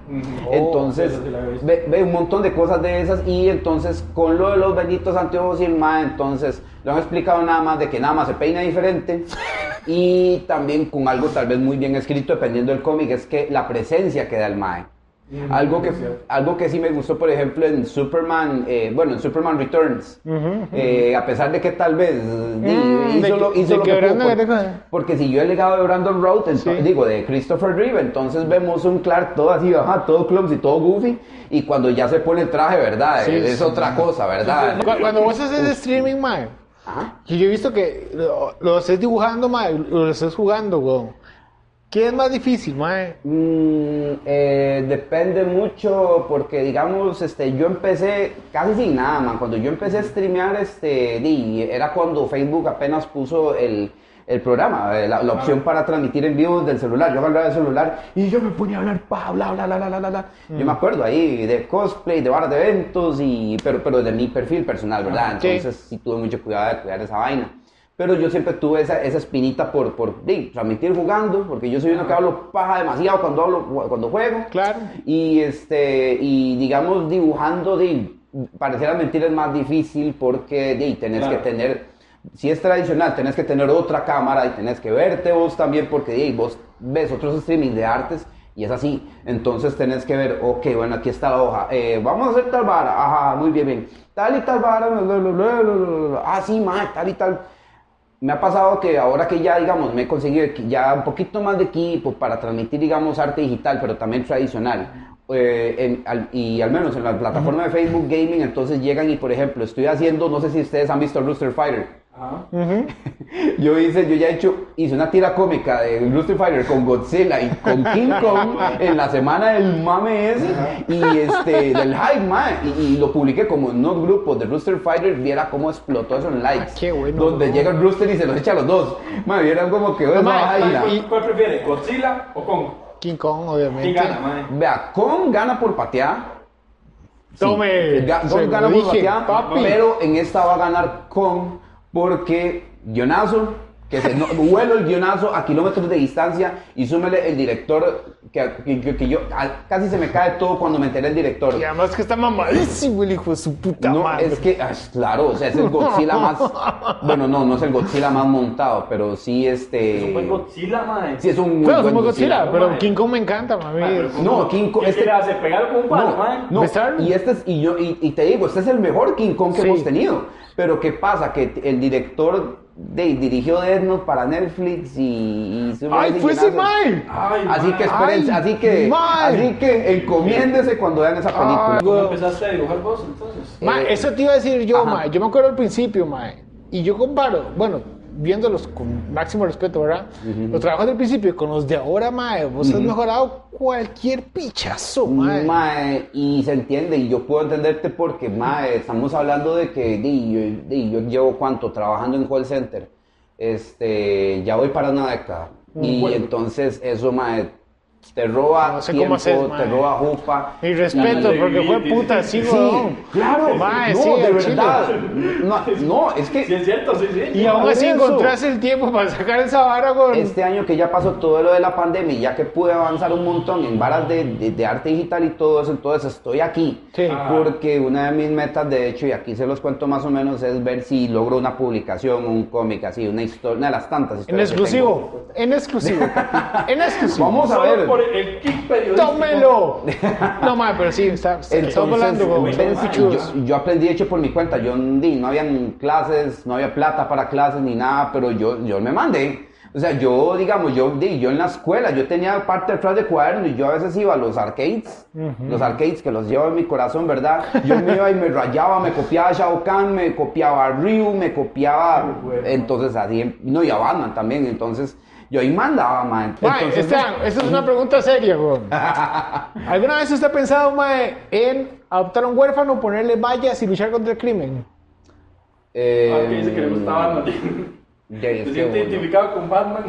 Entonces, Oh, sí visto. ve, ve un montón de cosas de esas y entonces con lo de los benditos anteojos y el MAE, entonces lo han explicado nada más de que nada más se peina diferente y también con algo tal vez muy bien escrito dependiendo del cómic, es que la presencia que da el MAE. Algo que, algo que sí me gustó, por ejemplo, en Superman, eh, bueno, en Superman Returns, eh, a pesar de que tal vez Mm, hizo, de lo, hizo lo que que pudo, por- porque siguió el legado de Brandon Routh, ento- Sí. digo, de Christopher Reeve, entonces vemos un Clark todo así, ajá, todo clumsy, todo goofy, y cuando ya se pone el traje, ¿verdad? Sí, es sí. otra cosa, ¿verdad? Cu- Cuando vos haces streaming, Ajá. que yo he visto que lo, lo estés dibujando, mae, lo estés jugando, weón. ¿Qué es más difícil, mae? Mm, eh, depende mucho porque digamos este yo empecé casi sin nada man cuando yo empecé a streamear este di, era cuando Facebook apenas puso el, el programa, eh, la, la opción para transmitir en vivo del celular. Yo agarraba el celular y yo me ponía a hablar, pa, bla, bla, bla, bla, bla, bla. Yo me acuerdo ahí de cosplay, de varas de eventos, y, pero, pero de mi perfil personal, ¿verdad? Sí. Entonces sí tuve mucho cuidado de cuidar esa vaina. Pero yo siempre tuve esa, esa espinita por, por transmitir jugando, porque yo soy uno que hablo paja demasiado cuando, hablo, cuando juego. Claro. Y, este, y digamos, dibujando, di, pareciera mentir es más difícil porque di, tenés Claro. que tener, si es tradicional, tenés que tener otra cámara y tenés que verte vos también porque di, vos ves otros streaming de artes y es así. Entonces tenés que ver, ok, bueno, aquí está la hoja, eh, vamos a hacer tal vara, ajá, muy bien, bien. Tal y tal vara, bla, bla, bla, bla, bla, bla, bla. ah, sí, ma, tal y tal. Me ha pasado que ahora que ya, digamos, me he conseguido ya un poquito más de equipo para transmitir, digamos, arte digital, pero también tradicional, eh, en- al- y al menos en la plataforma de Facebook Gaming, entonces llegan y, por ejemplo, estoy haciendo, no sé si ustedes han visto Rooster Fighter. Yo hice, yo ya he hecho, hice una tira cómica de Rooster Fighter con Godzilla y con King Kong en la semana del mame ese y este, del hype, mae, y, y lo publiqué como en unos grupos de Rooster Fighter, viera cómo explotó eso en likes. Ah, qué bueno, Donde bro. llega el Rooster y se los echa a los dos. Mae, vieran como que y- ¿Cuál prefiere, Godzilla o Kong? King Kong, ¿Quién obviamente. gana, mae? Vea, Kong gana por patear. Tome, Ga- Kong gana por patear, papi. pero en esta va a ganar Kong porque guionazo, que se no, vuelo el guionazo a kilómetros de distancia y súmele el director que, que- que- que yo a- casi se me cae todo cuando me enteré el director. Y además que está mamadísimo el hijo de su puta No, madre. es que, ah, claro, o sea, es el Godzilla más, bueno, no, no es el Godzilla más montado, pero sí este... Es un buen Godzilla, mae. Sí, es un muy Bueno, buen somos Godzilla, pero mae. King Kong me encanta, mami. Mae, pero ¿cómo- No, King Kong- ¿Qué este- le hace? ¿Pegarlo con un palo? No, no, Besarlo. y este es, y yo, y, y te digo, este es el mejor King Kong que Sí. hemos tenido. Pero ¿qué pasa? Que el director de, dirigió Death Note para Netflix y... y ¡Ay, fue ese mae! Así mae. que esperen, así que, mae. así que encomiéndese cuando vean esa película. Ay, ¿Cómo empezaste a dibujar vos, entonces? Ma, Eh, eso te iba a decir yo, ajá. ma. Yo me acuerdo al principio, ma. Y yo comparo, bueno, viéndolos con máximo respeto, ¿verdad? Los trabajos del principio con los de ahora, ma. Vos has mejorado cualquier pichazo, ma. Mae, y se entiende, y yo puedo entenderte porque, mae, estamos hablando de que di, yo, di, yo llevo cuánto trabajando en call center, este, ya voy para una década, y entonces eso, mae, te roba No sé tiempo, cómo haces, te roba jupa. Mi respeto, Y- porque fue y- puta, sí, Sí, claro, Mae, no, sí, de verdad, no, no, es que... Sí, es cierto, sí, sí. Y aún así eso. encontraste el tiempo para sacar esa vara con. Este año que ya pasó todo lo de la pandemia y ya que pude avanzar un montón en varas de, de- de arte digital y todo eso, entonces estoy aquí. Sí. Ah. Porque una de mis metas, de hecho, y aquí se los cuento más o menos, es ver si logro una publicación, un cómic, así, una historia, una de las tantas En historias. que exclusivo, en exclusivo, en exclusivo. Vamos a ver. Por el kick periodístico. ¡Tómelo! No, ma, pero sí, está, está- Entonces, hablando con ven, yo, yo aprendí hecho por mi cuenta, yo no habían clases, no había plata para clases ni nada, pero yo, yo me mandé. O sea, yo, digamos, yo, yo en la escuela, yo tenía parte detrás de cuaderno y yo a veces iba a los arcades, los arcades que los llevo en mi corazón, ¿verdad? Yo me iba y me rayaba, me copiaba Shao Kahn, me copiaba Ryu, me copiaba, bueno. entonces así, no, y a Batman también, entonces yo ahí mandaba, man. Mae, Entonces, Esteban, esta es una pregunta seria, weón. ¿Alguna vez usted ha pensado, mae, en adoptar a un huérfano, ponerle vallas y luchar contra el crimen? eh, Ah, que dice que le gustaba Batman. de ahí, ¿Te es que, sientes bueno. identificado con Batman?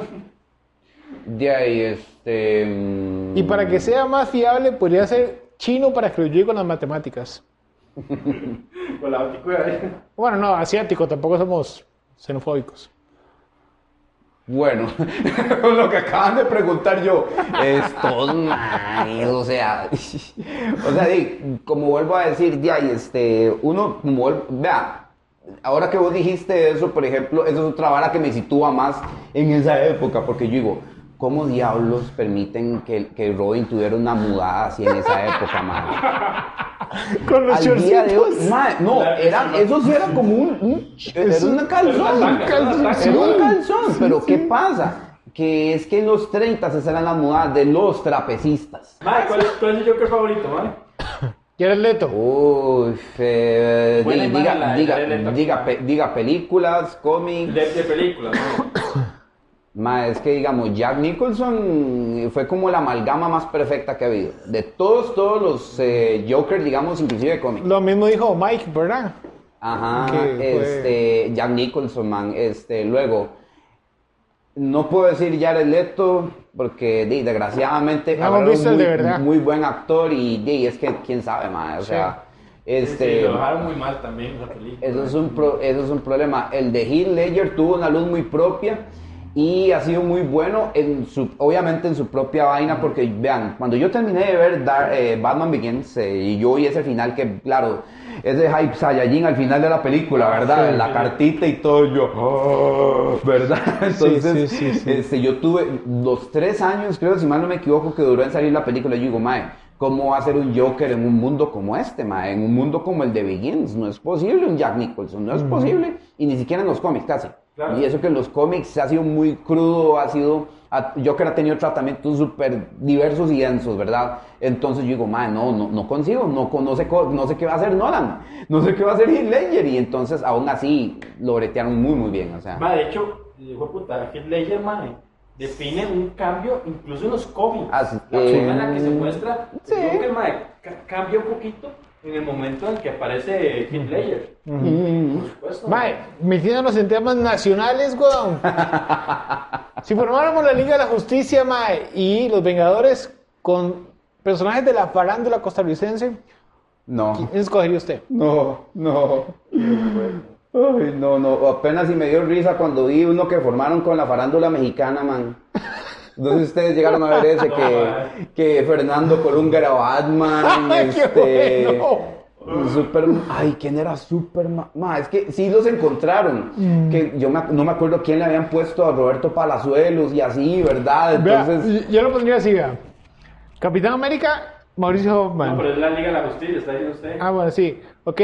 De ahí, este. mm, Y para que sea más fiable, podría ser chino para que lo ayude con las matemáticas. Con la. Bueno, no, asiático, tampoco somos xenofóbicos. Bueno, lo que acaban de preguntar yo es todo mal, o sea, o sea, como vuelvo a decir, de ahí, este, uno, vea, ahora que vos dijiste eso, por ejemplo, eso es otra vara que me sitúa más en esa época, porque yo digo, ¿cómo diablos permiten que, que Robin tuviera una mudada así en esa época, man? Con los Al día de hoy, mae, no, La- eran, eso sí era como un, un era una calzón, tanga. era un calzón, pero ¿qué pasa? Que es que en los 30 esas eran las modas de los trapecistas. Mae, ¿cuál es, cuál es el Joker favorito, mae? Y eres leto. Uy, imagen diga, la diga, diga, pe- diga películas, cómics. De, de películas, ¿no? Ma, es que digamos, Jack Nicholson fue como la amalgama más perfecta que ha habido. De todos, todos los eh, Joker, digamos, inclusive de cómics. Lo mismo dijo Mike, ¿verdad? Ajá, Que fue- este, Jack Nicholson, man, este, luego, No puedo decir Jared Leto porque di, desgraciadamente No hemos visto el muy, de verdad. muy buen actor y di, es que quién sabe más, o Sí. sea, Sí, este lo dejaron muy mal también la película. eso es un pro- eso es un problema. El de Heath Ledger tuvo una luz muy propia y ha sido muy bueno en su obviamente en su propia vaina porque vean, cuando yo terminé de ver eh, Batman Begins eh, y yo vi ese final que claro, ese hype Saiyajin al final de la película, ¿verdad? Sí, la sí. cartita y todo yo, "Oh", ¿verdad? Entonces, sí, este, yo tuve los tres años, creo, si mal no me equivoco, que duró en salir la película. Yo digo, mae, ¿cómo va a ser un Joker en un mundo como este, mae? En un mundo como el de Begins. No es posible un Jack Nicholson, no es posible. Y ni siquiera en los cómics, casi. Claro. Y eso que en los cómics ha sido muy crudo, ha sido... a- Joker ha tenido tratamientos súper diversos y densos, ¿verdad? Entonces yo digo, mae, no, no, no consigo, no, no, sé, no sé qué va a hacer Nolan, no sé qué va a hacer Heath Ledger. Y entonces, aún así, lo bretearon muy, muy bien, o sea... Ma, de hecho, hijo de puta, Heath Ledger, ma, define un cambio incluso en los cómics. Ah, sí. la Eh, forma en la que se muestra, sí. creo que ma, ca- cambia un poquito en el momento en que aparece Heath Ledger. Por supuesto. Mae, metiéndonos en temas nacionales, weón. si formáramos la Liga de la Justicia, mae, y los Vengadores con personajes de la farándula costarricense, No. ¿quién escogería usted? No, no. Ay, no, no. Apenas si me dio risa cuando vi uno que formaron con la farándula mexicana, man. Entonces ustedes llegaron a ver ese que, que Fernando Colunga era Batman. ¡Ay, qué este, bueno! Super, ay, ¿quién era Superman? Ma, es que sí los encontraron. Mm. Que yo me- no me acuerdo quién le habían puesto a Roberto Palazuelos y así, ¿verdad? Vea, Entonces, yo lo pondría así, vea. Capitán América, Mauricio Hoffman. No, pero es la Liga de la Justicia, está diciendo usted. Ah, bueno, sí. Ok.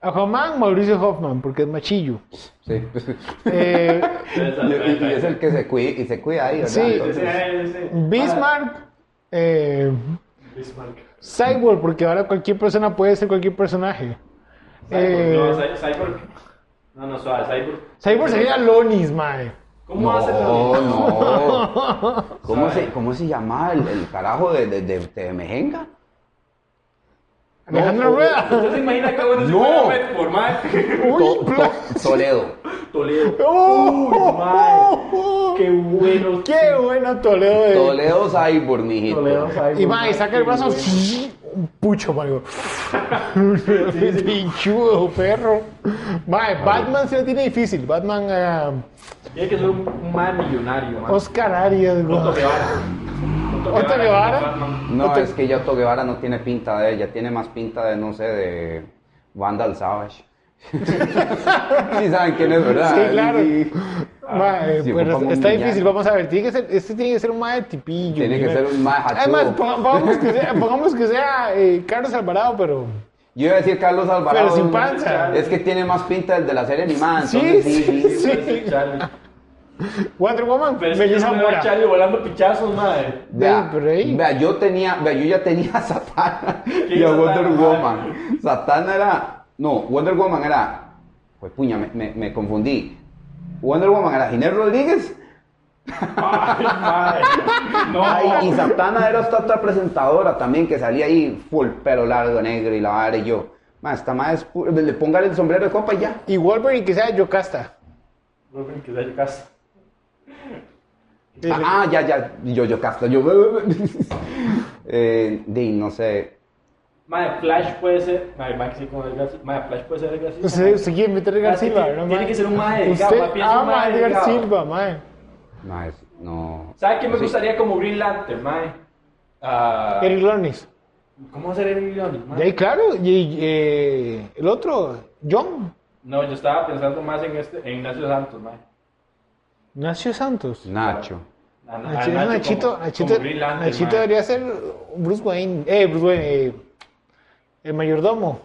Aquaman, Mauricio Hoffman, porque es machillo. sí. Eh, y, y- y es el que se cuida, y se cuida ahí, ¿verdad? Sí. Entonces-. Bismarck, eh, Bismarck. Cyborg, porque ahora cualquier persona puede ser cualquier personaje. Cyborg, Eh, no, Cy- Cyborg. No, no, suave, Cyborg. Cyborg sería Lonis, mae. ¿Cómo hace No, no. ¿Cómo se, ¿Cómo se llama el, el carajo de, de, de, de Mejenga? Alejandro No, Rueda. ¿Usted se imagina que bueno No. To- to- Toledo. Toledo. ¡Oh! Qué bueno. ¡Qué bueno Toledo! de- Toledo Cyborg, mijito. Toledo, Cyborg, Y mae, saca el brazo, un pucho, mae. Pinchudo, perro. Mae, Batman se lo tiene difícil. Batman, eh, Tiene que ser un, mae millonario. Oscar Arias, güey. Otto Guevara. No, es que ya Otto Guevara no tiene pinta de ella, tiene más pinta de, no sé, de Vandal Savage. sí saben quién es, ¿verdad? Sí, claro. Sí. Mae, Sí, pero ocupamos un está difícil, vamos a ver. Tiene que ser, este tiene que ser un mae tipillo. Tiene que ser un mae. Además, ponga- pongamos que sea, pongamos que sea eh, Carlos Alvarado, pero. Yo iba a decir Carlos Alvarado. Pero sin panza. Es que tiene más pinta del de la serie animada, Sí, entonces sí, sí, sí. sí. Wonder Woman, Pero es que Melissa yo no veo a Mora. Charlie volando pichazos, mae. Vea, vea, yo tenía, vea, yo ya tenía a Satana y a Wonder Satana? Woman. Satana era, no, Wonder Woman era, pues puña, me, me, me confundí. Wonder Woman era Ginés Rodríguez Ay. No. ay, y Satana era esta otra presentadora también que salía ahí full pelo largo, negro y la vara y yo. Ma, esta madre es pu- le pongan el sombrero de copa y ya. Y Wolverine que sea Yocasta. Wolverine que sea de casa. Sí, Ah, ah, ya, ya, yo, yo Castro, yo. eh, di, no sé. Mae, Flash puede ser. Mae, Mae, sí, como Edgar Silva. Mae, Flash puede ser Edgar Silva. Usted, usted quiere meter a Edgar Silva, tiene- ¿no, tiene que ser un mae delgado, Usted ama mae a Edgar. Silva, mae. No, es, no. ¿Sabe qué me Sí. gustaría como Green Lantern, mae? Ah, Eric Lonis. ¿Cómo hacer Eric Leonis, mae? De ahí, claro. Y eh, el otro, John. No, yo estaba pensando más en este, en Ignacio Santos, mae. Nacho Santos. Nacho. A- a Nacho, Nacho Nachito, como- Nachito, como Nachito debería ser Bruce Wayne. Eh, Bruce Wayne. eh, el mayordomo.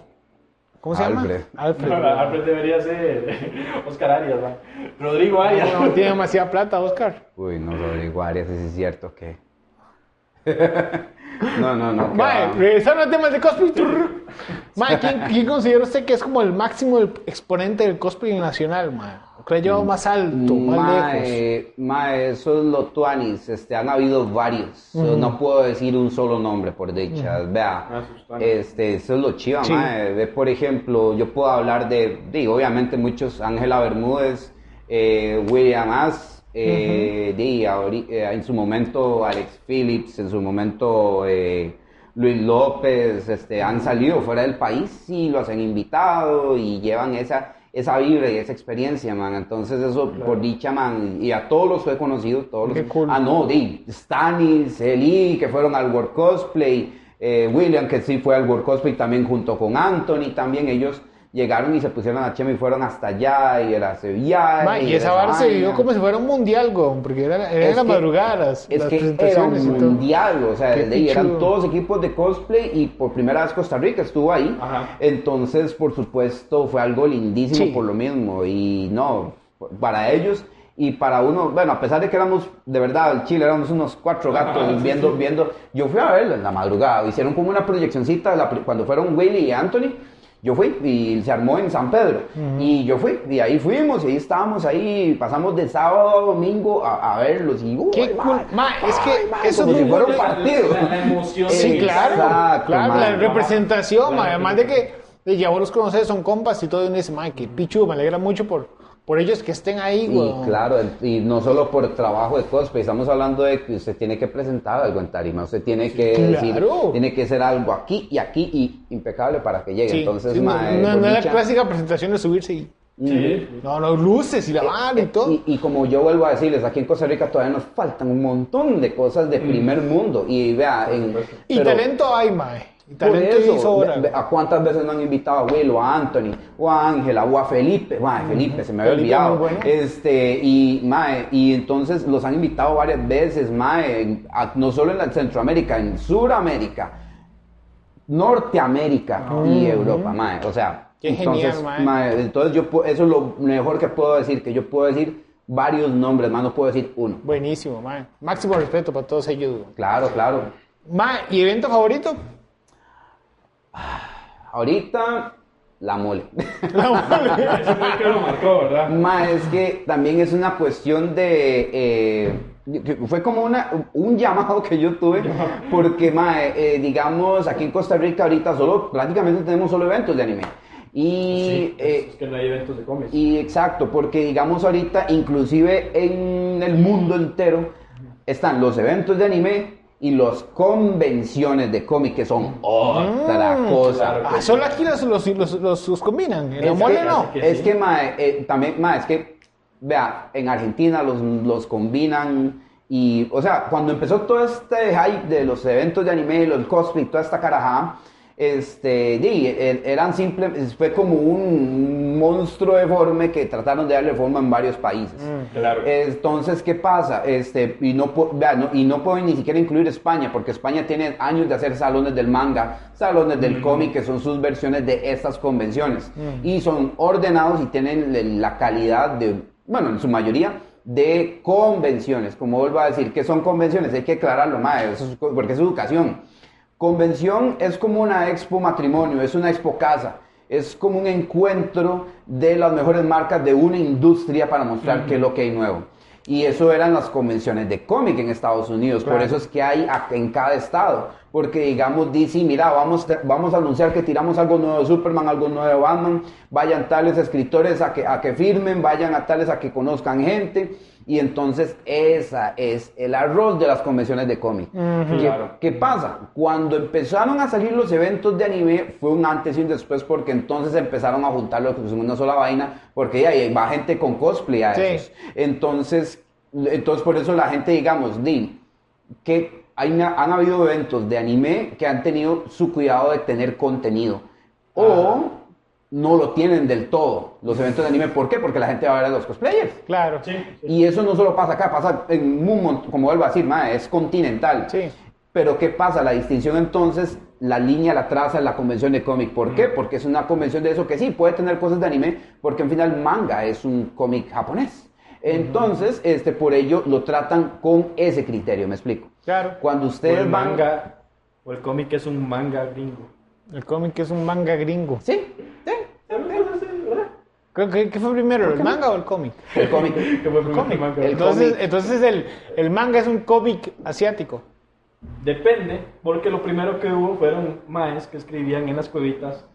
¿Cómo se Alfred. llama? Alfred. No, Alfred debería ser Oscar Arias, mae. Rodrigo Arias. No, tiene demasiada plata, Oscar. Uy, no, Rodrigo Arias, ese es cierto que. no, no, no. Mae, regresando al tema de cosplay. Mae, ¿quién, quién considera usted que es como el máximo exponente del cosplay nacional, mae? ¿O que le ha llevado más alto, más lejos? Mae, mae, eso es lo tuanis, este, han habido varios, So, no puedo decir un solo nombre por dicha, vea, Ah, este, eso es lo chiva, Sí. por ejemplo, yo puedo hablar de, digo, obviamente muchos, Ángela Bermúdez, eh, William As, eh, di, ahori- eh, en su momento Alex Phillips, en su momento eh, Luis López, este, han salido fuera del país y los han invitado y llevan esa, esa vibra y esa experiencia, man. Entonces eso, por dicha, man, y a todos los que he conocido, todos los... Qué cool. Ah, no, di, Stanis, Eli, que fueron al World Cosplay, eh, William, que sí fue al World Cosplay también junto con Anthony, también ellos llegaron y se pusieron a Chema y fueron hasta allá y era Sevilla. Ma, y esa vara se vivió como si fuera un mundial, güey, porque era, era Es la que- madrugada las, Es las que era un presentaciones y todo. mundial, o sea, ahí eran todos equipos de cosplay y por primera vez Costa Rica estuvo ahí. Ajá. Entonces, por supuesto, fue algo lindísimo Sí. por lo mismo. Y no, para ellos y para uno, bueno, a pesar de que éramos, de verdad, en Chile éramos unos cuatro gatos sí, viendo, sí. viendo. Yo fui a verlo en la madrugada, hicieron como una proyeccioncita de la cuando fueron Willy y Anthony. Yo fui y se armó en San Pedro. Y yo fui, y ahí fuimos, y ahí estábamos, ahí pasamos de sábado a domingo a, a verlos. Y, uy, Qué ma, cool. Ma, es que ay, ma, eso como es si muy fuera un partido. La, emoción. Sí, claro. Exacto, claro, ma. la representación, además de que ya vos los conoces, son compas y todo, y uno dice, ma, que pichu, me alegra mucho por, por ellos que estén ahí, Y güey. claro, y no solo por trabajo de cosplay, estamos hablando de que usted tiene que presentar algo en tarima, usted tiene que decir, Claro. tiene que ser algo aquí y aquí y impecable para que llegue. Sí, Entonces, sí, mae, no- no es la clásica presentación de subirse y... Sí. No, no, luces y la vara y todo. Y, y como yo vuelvo a decirles, aquí en Costa Rica todavía nos faltan un montón de cosas de primer mundo. Y vea, en, Mm. y pero- talento hay, mae. Por eso, ¿a cuántas veces no han invitado a Will o a Anthony o a Ángela o a Felipe? Mae, Felipe, se me había Felipe, olvidado. bueno. Este, y, mae, y entonces los han invitado varias veces, mae, a- no solo en la- Centroamérica, en Suramérica, Norteamérica y Europa, mae. O sea, Qué entonces, genial, mae. entonces yo eso es lo mejor que puedo decir, que yo puedo decir varios nombres, más no puedo decir uno. Buenísimo, mae. Máximo respeto para todos ellos. Claro, claro. Mae, ¿y evento favorito? Ahorita, la mole. Ese fue el que lo marcó, ¿verdad? Ma, es que también es una cuestión de... eh, que fue como una, un llamado que yo tuve, porque, ma, eh, digamos, aquí en Costa Rica ahorita solo, prácticamente tenemos solo eventos de anime. Y, Sí, eh, es que no hay eventos de cómics. y exacto, porque digamos ahorita, inclusive en el mundo entero, están los eventos de anime y las convenciones de cómic, que son otra cosa. claro. Ah, solo aquí los, los, los, los- los combinan. En Es mole que, no. que es que, mae, eh, también, mae, es que, vea, en Argentina los, los combinan y, o sea, cuando empezó todo este hype de los eventos de anime, los cosplay, toda esta carajada, este, di, e- eran simple, fue como un monstruo deforme que trataron de darle forma en varios países. Claro. Entonces, ¿qué pasa? Este, y, no, no- y no pueden ni siquiera incluir España, porque España tiene años de hacer salones del manga, salones del cómic, que son sus versiones de estas convenciones. Y son ordenados y tienen la calidad de, bueno, en su mayoría, de convenciones. Como vuelvo a decir, que son convenciones? Hay que aclararlo, mae, eso es co- porque es educación. Convención es como una expo matrimonio, es una expo casa, es como un encuentro de las mejores marcas de una industria para mostrar qué es lo que hay nuevo. Y eso eran las convenciones de cómic en Estados Unidos, por eso es que hay en cada estado. Porque digamos, DC, mira, vamos, vamos a anunciar que tiramos algo nuevo de Superman, algo nuevo de Batman, vayan tales escritores a que, a que firmen, vayan a tales a que conozcan gente. Y entonces esa es el arroz de las convenciones de cómic. ¿Qué, Claro. qué pasa? Cuando empezaron a salir los eventos de anime, fue un antes y un después porque entonces empezaron a juntarlo en una sola vaina, porque ya ahí va gente con cosplay a Sí. esos. Entonces, entonces por eso la gente, digamos, di, que hay, han habido eventos de anime que han tenido su cuidado de tener contenido. O no lo tienen del todo, los eventos de anime. ¿Por qué? Porque la gente va a ver a los cosplayers. Claro. Sí. Y eso no solo pasa acá, pasa en un montón, como vuelvo a decir, ma, es continental. Sí. Pero ¿qué pasa? La distinción entonces, la línea la traza en la convención de cómic. ¿Por qué? Porque es una convención de eso que sí, puede tener cosas de anime, porque en final manga es un cómic japonés. Entonces, este, por ello lo tratan con ese criterio, ¿me explico? Claro. Cuando O ustedes el van... manga, o el cómic es un manga gringo. El cómic es un manga gringo. Sí, sí, Creo que ¿qué fue primero, el manga o el cómic? el cómic. Que fue el Cómic. El Entonces, cómic. entonces el, el manga es un cómic asiático. Depende, porque lo primero que hubo fueron maes que escribían en las cuevitas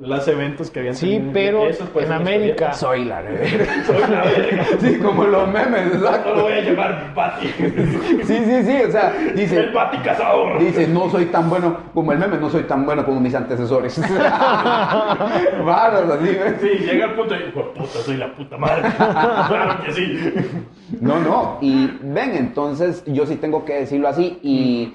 los eventos que habían Sí, tenido. pero Eso, pues, en América. Soy la verga. Soy la verga. Sí, como los memes, No lo exacto. voy a llamar Bati. Sí, sí, sí, o sea, dice, El Bati cazador. dice, no soy tan bueno como el meme, no soy tan bueno como mis antecesores. Varas así, ¿ves? Sí, llega al punto de, "Hijo de puta, soy la puta madre. claro que sí. No, no, y ven, entonces yo sí tengo que decirlo así y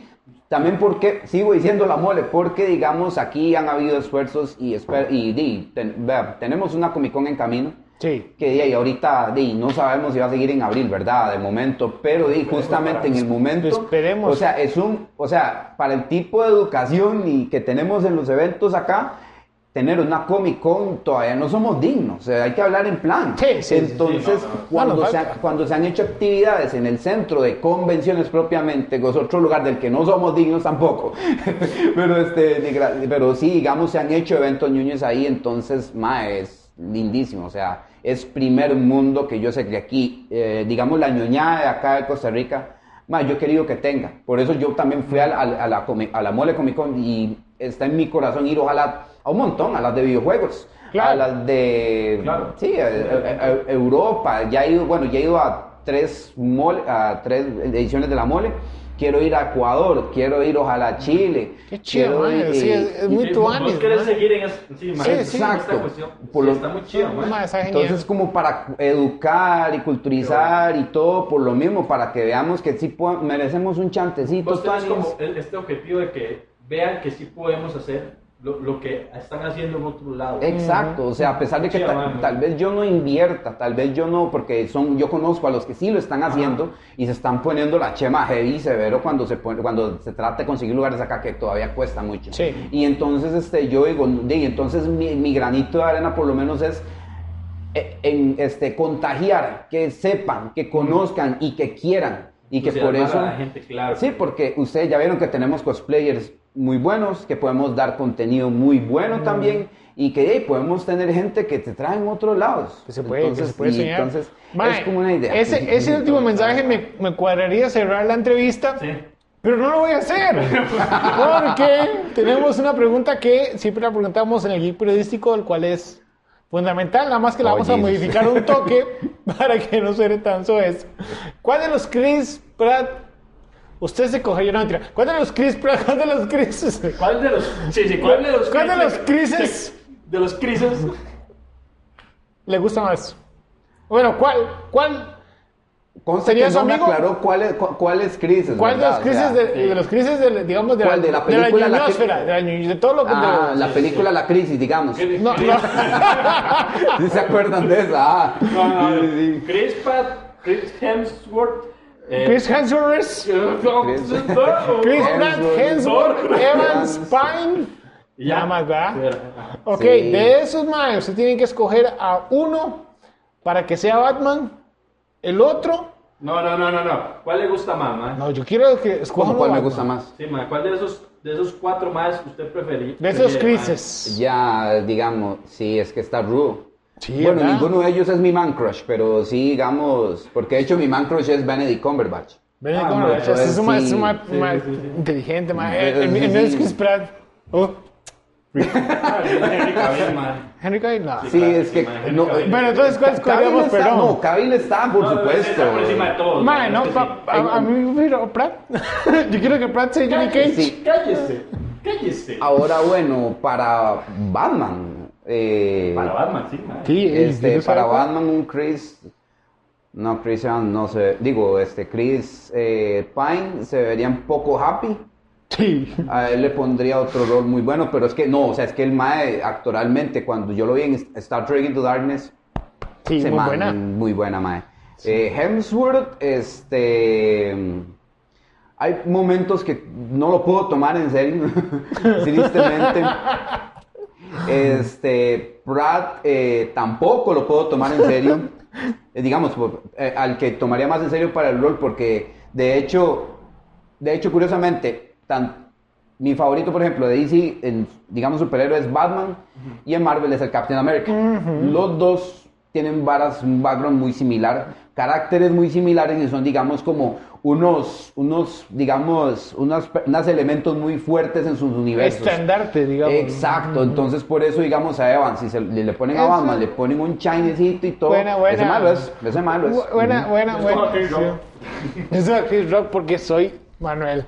también porque, sigo diciendo la mole, porque digamos aquí han habido esfuerzos y, esper- y, di, ten- vea, tenemos una Comic Con en camino Sí. que di, y ahorita di, no sabemos si va a seguir en abril, ¿verdad? De momento, pero di, justamente en el momento, Esperemos. o sea, es un, o sea, para el tipo de educación y que tenemos en los eventos acá, tener una Comic Con todavía no somos dignos, o sea, hay que hablar en plan. Sí, sí, sí, sí, Entonces, no. Cuando, No, se, ha- cuando se han hecho actividades en el centro de convenciones propiamente, que es otro lugar del que no somos dignos tampoco, pero, este, pero sí, digamos, se han hecho eventos ñoños ahí, entonces, ma, es lindísimo, o sea, es primer mundo que yo sé que aquí, eh, digamos, la ñoñada de acá de Costa Rica, ma, yo he querido que tenga, por eso yo también fui a, a a la, a la Mole Comic Con y está en mi corazón ir ojalá a un montón, a las de videojuegos. Claro. A las de Claro. sí, a- a- a- Europa, ya he ido, bueno, ya he ido a tres mole, a tres ediciones de la mole. Quiero ir a Ecuador, quiero ir ojalá a Chile. Qué chido, man. ir- Sí, es, es muy tuanis, Vos querés seguir en esa, sí, Sí, Exacto. cuestión. Por Sí, lo- está muy chido, man. Ma, está. Entonces, como para educar y culturizar y todo por lo mismo, para que veamos que sí po- merecemos un chantecito. Vos como el- este objetivo de que vean que sí podemos hacer lo, lo que están haciendo en otro lado. Exacto, o sea, a pesar de que Sí, ta- man. tal vez yo no invierta, tal vez yo no, porque son, yo conozco a los que sí lo están haciendo y se están poniendo la chema heavy severo cuando se pone- cuando se trata de conseguir lugares acá que todavía cuesta mucho. Sí. Y entonces este, yo digo, di, entonces mi, mi granito de arena por lo menos es eh, en este contagiar, que sepan, que conozcan y que quieran. Y que por Entusiasmar eso... a la gente, claro. Sí, porque ustedes ya vieron que tenemos cosplayers muy buenos, que podemos dar contenido muy bueno también y que hey, podemos tener gente que te trae en otros lados. Que se puede, que se puede soñar. entonces Mae, es como una idea. Ese, ese último mensaje me, me cuadraría cerrar la entrevista. Sí. Pero no lo voy a hacer. Porque tenemos una pregunta que siempre la preguntamos en el geek periodístico, el cual es fundamental, nada más que la Oh, vamos a Jesus. modificar un toque para que no suene tan soez. ¿Cuál de los Chris Pratt usted se cogería? No, mentira. ¿Cuál de los Chris Pratt? ¿Cuál de los Chris? ¿Cuál de los, sí, sí, ¿cuál de los, ¿Cuál de los crisis- crisis? De los crisis. le gusta más? Bueno, ¿cuál? ¿Cuál? Conste ¿Sería que su no me amigo? aclaró cuáles cu- cuáles crisis. ¿Cuál de los crisis, O sea, de, de los crisis de, digamos, de ¿Cuál? la, ¿De la de película La ñoñosfera, que- de, la ñoñ- de todo lo que... Ah, de- la película La Crisis, digamos. ¿Qué- no, no. ¿Sí se acuerdan de esa? Ah. No, no, no. Sí, sí, sí. Chris Pratt, Chris Hemsworth. Eh, Chris Hemsworth, Chris Pratt, Hemsworth, Evans, Pine. Ya. Nada más, ¿verdad? Ok, Sí. de esos más, usted tiene que escoger a uno para que sea Batman, el otro. No, no, no, no, no. ¿Cuál le gusta más, man? No, yo quiero que escoja ¿Cómo uno cuál me gusta más? Sí, man. ¿Cuál de esos, de esos cuatro más usted prefería? De esos crisis. Ya, digamos, sí, es que está rudo. Sí, bueno, ¿verdad? ninguno de ellos es mi man crush, pero sí, digamos, porque de hecho mi man crush es Benedict Cumberbatch. Ven Ah, ma, es, es un ma- es un ma- sí, sí. inteligente, es. Chris Pratt. Oh, Henry Cavill, man. Henry Cavill, no. Sí, es que... man, no. Bueno, entonces, ¿cuál está, Perdón. no, Cavill está, por supuesto. Está por encima de todo. Ma, no, a, a mí Pratt. Yo quiero que Pratt sea Johnny Cage. Cállese, cállese. Ahora, bueno, para Batman... eh, Para Batman, sí. Sí, este, ¿quién sabe para? Batman un Chris... No, Chris Evans, no sé. Digo, este, Chris eh, Pine se vería un poco happy. Sí. A él le pondría otro rol muy bueno, pero es que no, o sea, es que el Mae actoralmente, cuando yo lo vi en Star Trek Into Darkness, Sí, ese muy man, buena. Muy buena, Mae. Eh, Hemsworth, este. Hay momentos que no lo puedo tomar en serio, tristemente. Este, Pratt eh, tampoco lo puedo tomar en serio. Eh, digamos, por- eh, al que tomaría más en serio para el rol, porque de hecho, de hecho, curiosamente, tan, mi favorito, por ejemplo, de DC, en, digamos, superhéroe es Batman y en Marvel es el Captain America. Los dos tienen varas, un background muy similar, caracteres muy similares y son, digamos, como unos, unos digamos, unos, unos elementos muy fuertes en sus universos. Estandarte, digamos. Exacto, entonces por eso, digamos, a Evan, si se, le, le ponen a Eso. Batman, le ponen un chinecito y todo, Buena, buena. ese malo es, ese malo es. Bu- Buena, buena, Es buena. como Chris Rock. Sí. Es como Chris Rock porque soy Manuel.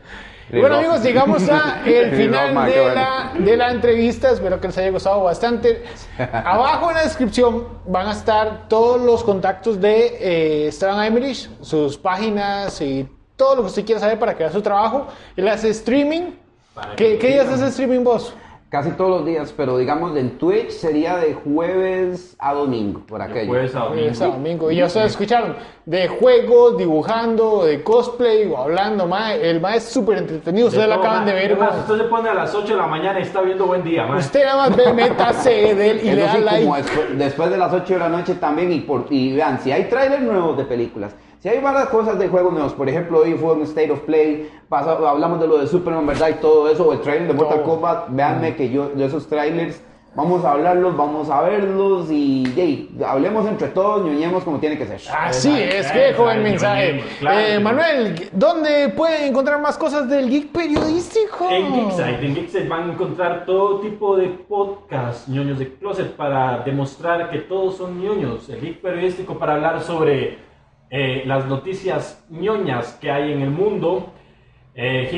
Y bueno amigos, llegamos a el final de la, de la entrevista. Espero que les haya gustado bastante. Abajo en la descripción van a estar todos los contactos de eh, Esteban Emmerich, sus páginas y todo lo que usted quiera saber para vea su trabajo. Él hace streaming. ¿Qué, qué días hace streaming vos? Casi todos los días, pero digamos en Twitch sería de jueves a domingo, por aquello. Jueves a domingo. Jueves a domingo. Y ya ustedes escucharon, de juegos, dibujando, de cosplay o hablando, mae. El mae es súper entretenido, ustedes lo acaban de ver. Es más, mae. usted se pone a las 8 de la mañana y está viendo buen día, man. Usted nada más ve, métase de él y le Eso da sí, like. después de las 8 de la noche también, y, por, y vean, si hay trailers nuevos de películas, si hay varias cosas de juegos nuevos, por ejemplo, hoy fue un State of Play, pasa- hablamos de lo de Superman, ¿verdad? Y todo eso, o el trailer de Mortal. Kombat, véanme que yo, de esos trailers, vamos a hablarlos, vamos a verlos, y yey, hablemos entre todos, ñoñemos como tiene que ser. Así es, el exacto, mensaje. claro Eh. Manuel, ¿dónde pueden encontrar más cosas del geek periodístico? En Geekside, en Geekside van a encontrar todo tipo de podcasts, ñoños de closet, para demostrar que todos son ñoños. El geek periodístico para hablar sobre eh, las noticias ñoñas que hay en el mundo. Eh,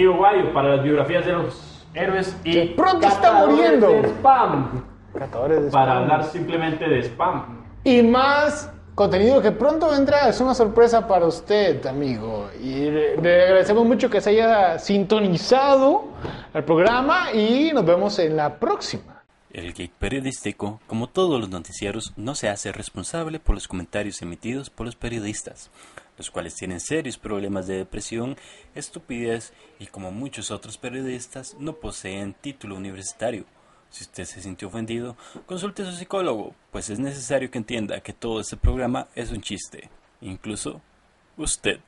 para las biografías de los héroes. Y pronto está catadores muriendo. de spam, de para spam. hablar simplemente de spam. Y más contenido que pronto vendrá. Es una sorpresa para usted, amigo. Y le, le agradecemos mucho que se haya sintonizado al programa y nos vemos en la próxima. El geek periodístico, como todos los noticieros, no se hace responsable por los comentarios emitidos por los periodistas, los cuales tienen serios problemas de depresión, estupidez y como muchos otros periodistas no poseen título universitario. Si usted se sintió ofendido, consulte a su psicólogo, pues es necesario que entienda que todo este programa es un chiste, incluso usted.